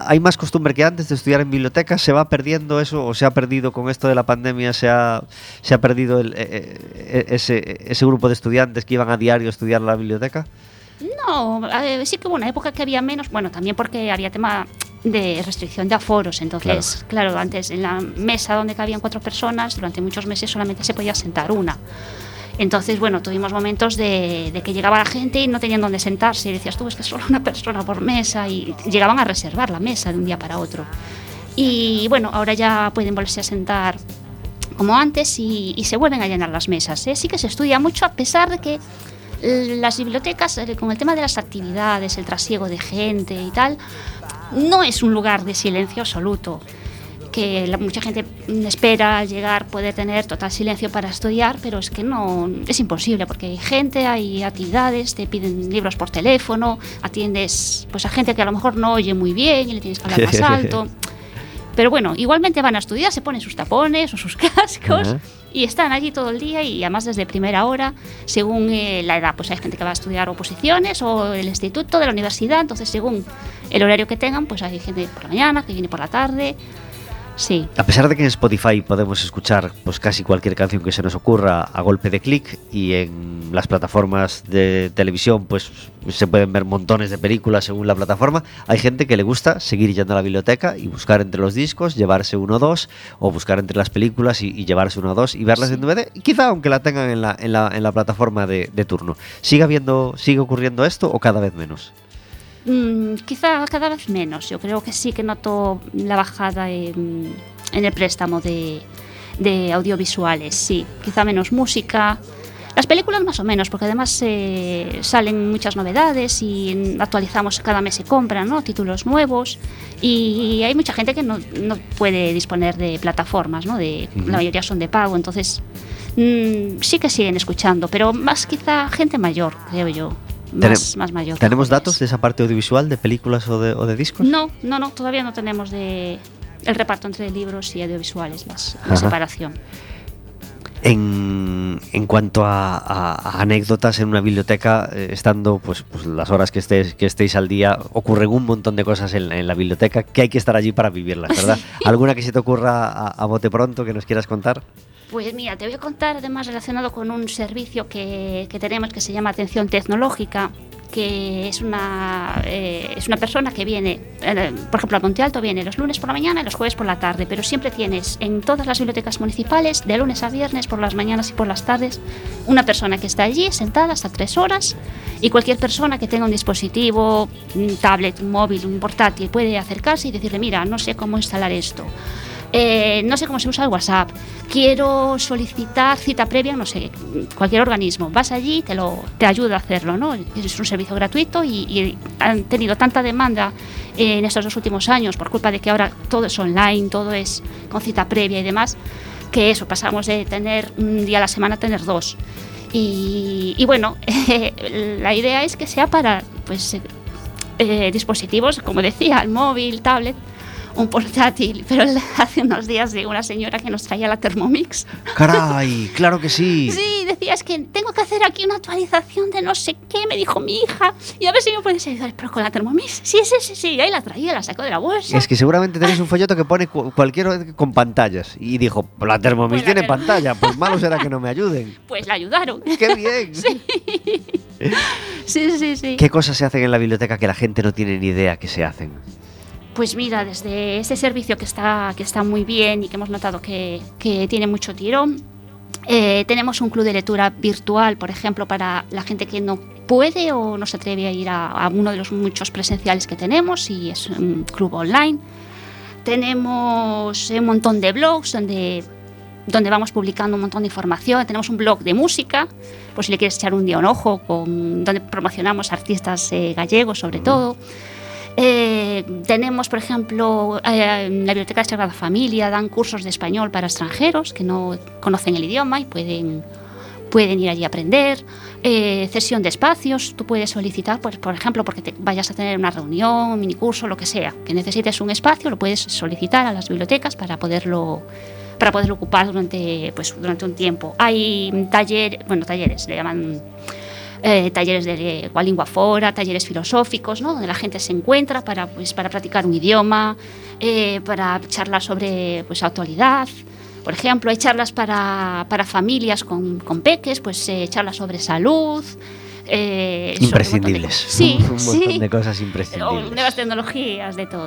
¿hay más costumbre que antes de estudiar en bibliotecas? ¿Se va perdiendo eso o se ha perdido con esto de la pandemia? ¿Se ha, se ha perdido el- eh, eh, ese, ese grupo de estudiantes que iban a diario a estudiar a la biblioteca? No, eh, sí que hubo una época que había menos, bueno, también porque había tema de restricción de aforos, entonces, claro. antes en la mesa donde cabían cuatro personas, durante muchos meses solamente se podía sentar una. Entonces, bueno, tuvimos momentos de, que llegaba la gente y no tenían dónde sentarse, decías tú, es que solo una persona por mesa, y llegaban a reservar la mesa de un día para otro. Y bueno, ahora ya pueden volverse a sentar como antes y, se vuelven a llenar las mesas. ¿eh? Sí que se estudia mucho a pesar de que las bibliotecas, eh, con el tema de las actividades, el trasiego de gente y tal, no es un lugar de silencio absoluto. Que la- mucha gente espera llegar poder tener total silencio para estudiar, pero es que no, es imposible porque hay gente, hay actividades, te piden libros por teléfono, atiendes pues a gente que a lo mejor no oye muy bien y le tienes que hablar más alto. Pero bueno, igualmente van a estudiar, se ponen sus tapones o sus cascos Ajá. y están allí todo el día y además desde primera hora, según eh, la edad, pues hay gente que va a estudiar oposiciones o el instituto de la universidad, entonces según el horario que tengan, pues hay gente por la mañana, que viene por la tarde. Sí, A pesar de que en Spotify podemos escuchar pues casi cualquier canción que se nos ocurra a golpe de clic y en las plataformas de televisión pues se pueden ver montones de películas según la plataforma, hay gente que le gusta seguir yendo a la biblioteca y buscar entre los discos, llevarse uno o dos, o buscar entre las películas y, y llevarse uno o dos y verlas en DVD, y quizá aunque la tengan en la, en la, en la plataforma de, de turno. ¿Sigue habiendo, sigue ocurriendo esto o cada vez menos? Mm, quizá cada vez menos. Yo creo que sí que noto la bajada en, en el préstamo de, de audiovisuales, sí. Quizá menos música. Las películas más o menos, porque además eh, salen muchas novedades y actualizamos, cada mes se compran ¿no? títulos nuevos y hay mucha gente que no, no puede disponer de plataformas, ¿no? de, la mayoría son de pago, entonces mm, sí que siguen escuchando, pero más quizá gente mayor, creo yo, más, más mayor. ¿Tenemos datos de esa parte audiovisual, de películas o de, o de discos? No, no, no, todavía no tenemos de el reparto entre libros y audiovisuales, las- la separación. En, en cuanto a, a- a anécdotas en una biblioteca, eh, estando pues, pues las horas que estéis, que estéis al día, ocurren un montón de cosas en, en la biblioteca que hay que estar allí para vivirlas, ¿verdad? ¿Alguna que se te ocurra a, a bote pronto que nos quieras contar? Pues mira, te voy a contar además relacionado con un servicio que, que tenemos que se llama Atención Tecnológica, que es una, eh, es una persona que viene, eh, por ejemplo, a Monte Alto viene los lunes por la mañana y los jueves por la tarde, pero siempre tienes en todas las bibliotecas municipales, de lunes a viernes, por las mañanas y por las tardes, una persona que está allí sentada hasta tres horas y cualquier persona que tenga un dispositivo, un tablet, un móvil, un portátil, puede acercarse y decirle, mira, no sé cómo instalar esto. Eh, no sé cómo se usa el WhatsApp, quiero solicitar cita previa, no sé, cualquier organismo. Vas allí te, lo, te ayuda a hacerlo, ¿no? Es un servicio gratuito y, han tenido tanta demanda en estos dos últimos años por culpa de que ahora todo es online, todo es con cita previa y demás, que eso, pasamos de tener un día a la semana a tener dos. Y, bueno, la idea es que sea para pues, eh, dispositivos, como decía, el móvil, tablet, un portátil, pero hace unos días de una señora que nos traía la Thermomix. ¡Caray! ¡Claro que sí! Sí, decía, es que tengo que hacer aquí una actualización de no sé qué, me dijo mi hija, y a ver si me puedes ayudar, pero con la Thermomix. Sí, sí, sí, sí, ahí la traía, la sacó de la bolsa. Es que seguramente tenéis un folleto que pone cu- cualquier con pantallas. Y dijo, "Pues la Thermomix Pues la tiene Therm- pantalla, pues malo será que no me ayuden. Pues la ayudaron. ¡Qué bien! Sí, sí, sí. ¿Qué cosas se hacen en la biblioteca que la gente no tiene ni idea que se hacen? Pues mira, desde ese servicio que está, que está muy bien y que hemos notado que, tiene mucho tirón, eh, tenemos un club de lectura virtual, por ejemplo, para la gente que no puede o no se atreve a ir a, a uno de los muchos presenciales que tenemos y es un club online. Tenemos un montón de blogs donde, donde vamos publicando un montón de información. Tenemos un blog de música, por si le quieres echar un día un ojo, con, donde promocionamos artistas eh, gallegos sobre todo. Eh, tenemos, por ejemplo, eh, en la Biblioteca de Sagrada Familia dan cursos de español para extranjeros que no conocen el idioma y pueden, pueden ir allí a aprender. Eh, cesión de espacios, tú puedes solicitar, pues, por ejemplo, porque te vayas a tener una reunión, un minicurso, lo que sea, que necesites un espacio, lo puedes solicitar a las bibliotecas para poderlo para poderlo ocupar durante, pues, durante un tiempo. Hay talleres, bueno, talleres, le llaman eh, talleres de lengua lingua fora, talleres filosóficos, ¿no? donde la gente se encuentra para, pues, para practicar un idioma, eh, para charlar sobre pues, actualidad. Por ejemplo, hay charlas para, para familias con, con peques, pues eh, charlas sobre salud. eh, sobre Imprescindibles. cosas. Sí, Un montón sí. de cosas O imprescindibles. nuevas tecnologías, de todo.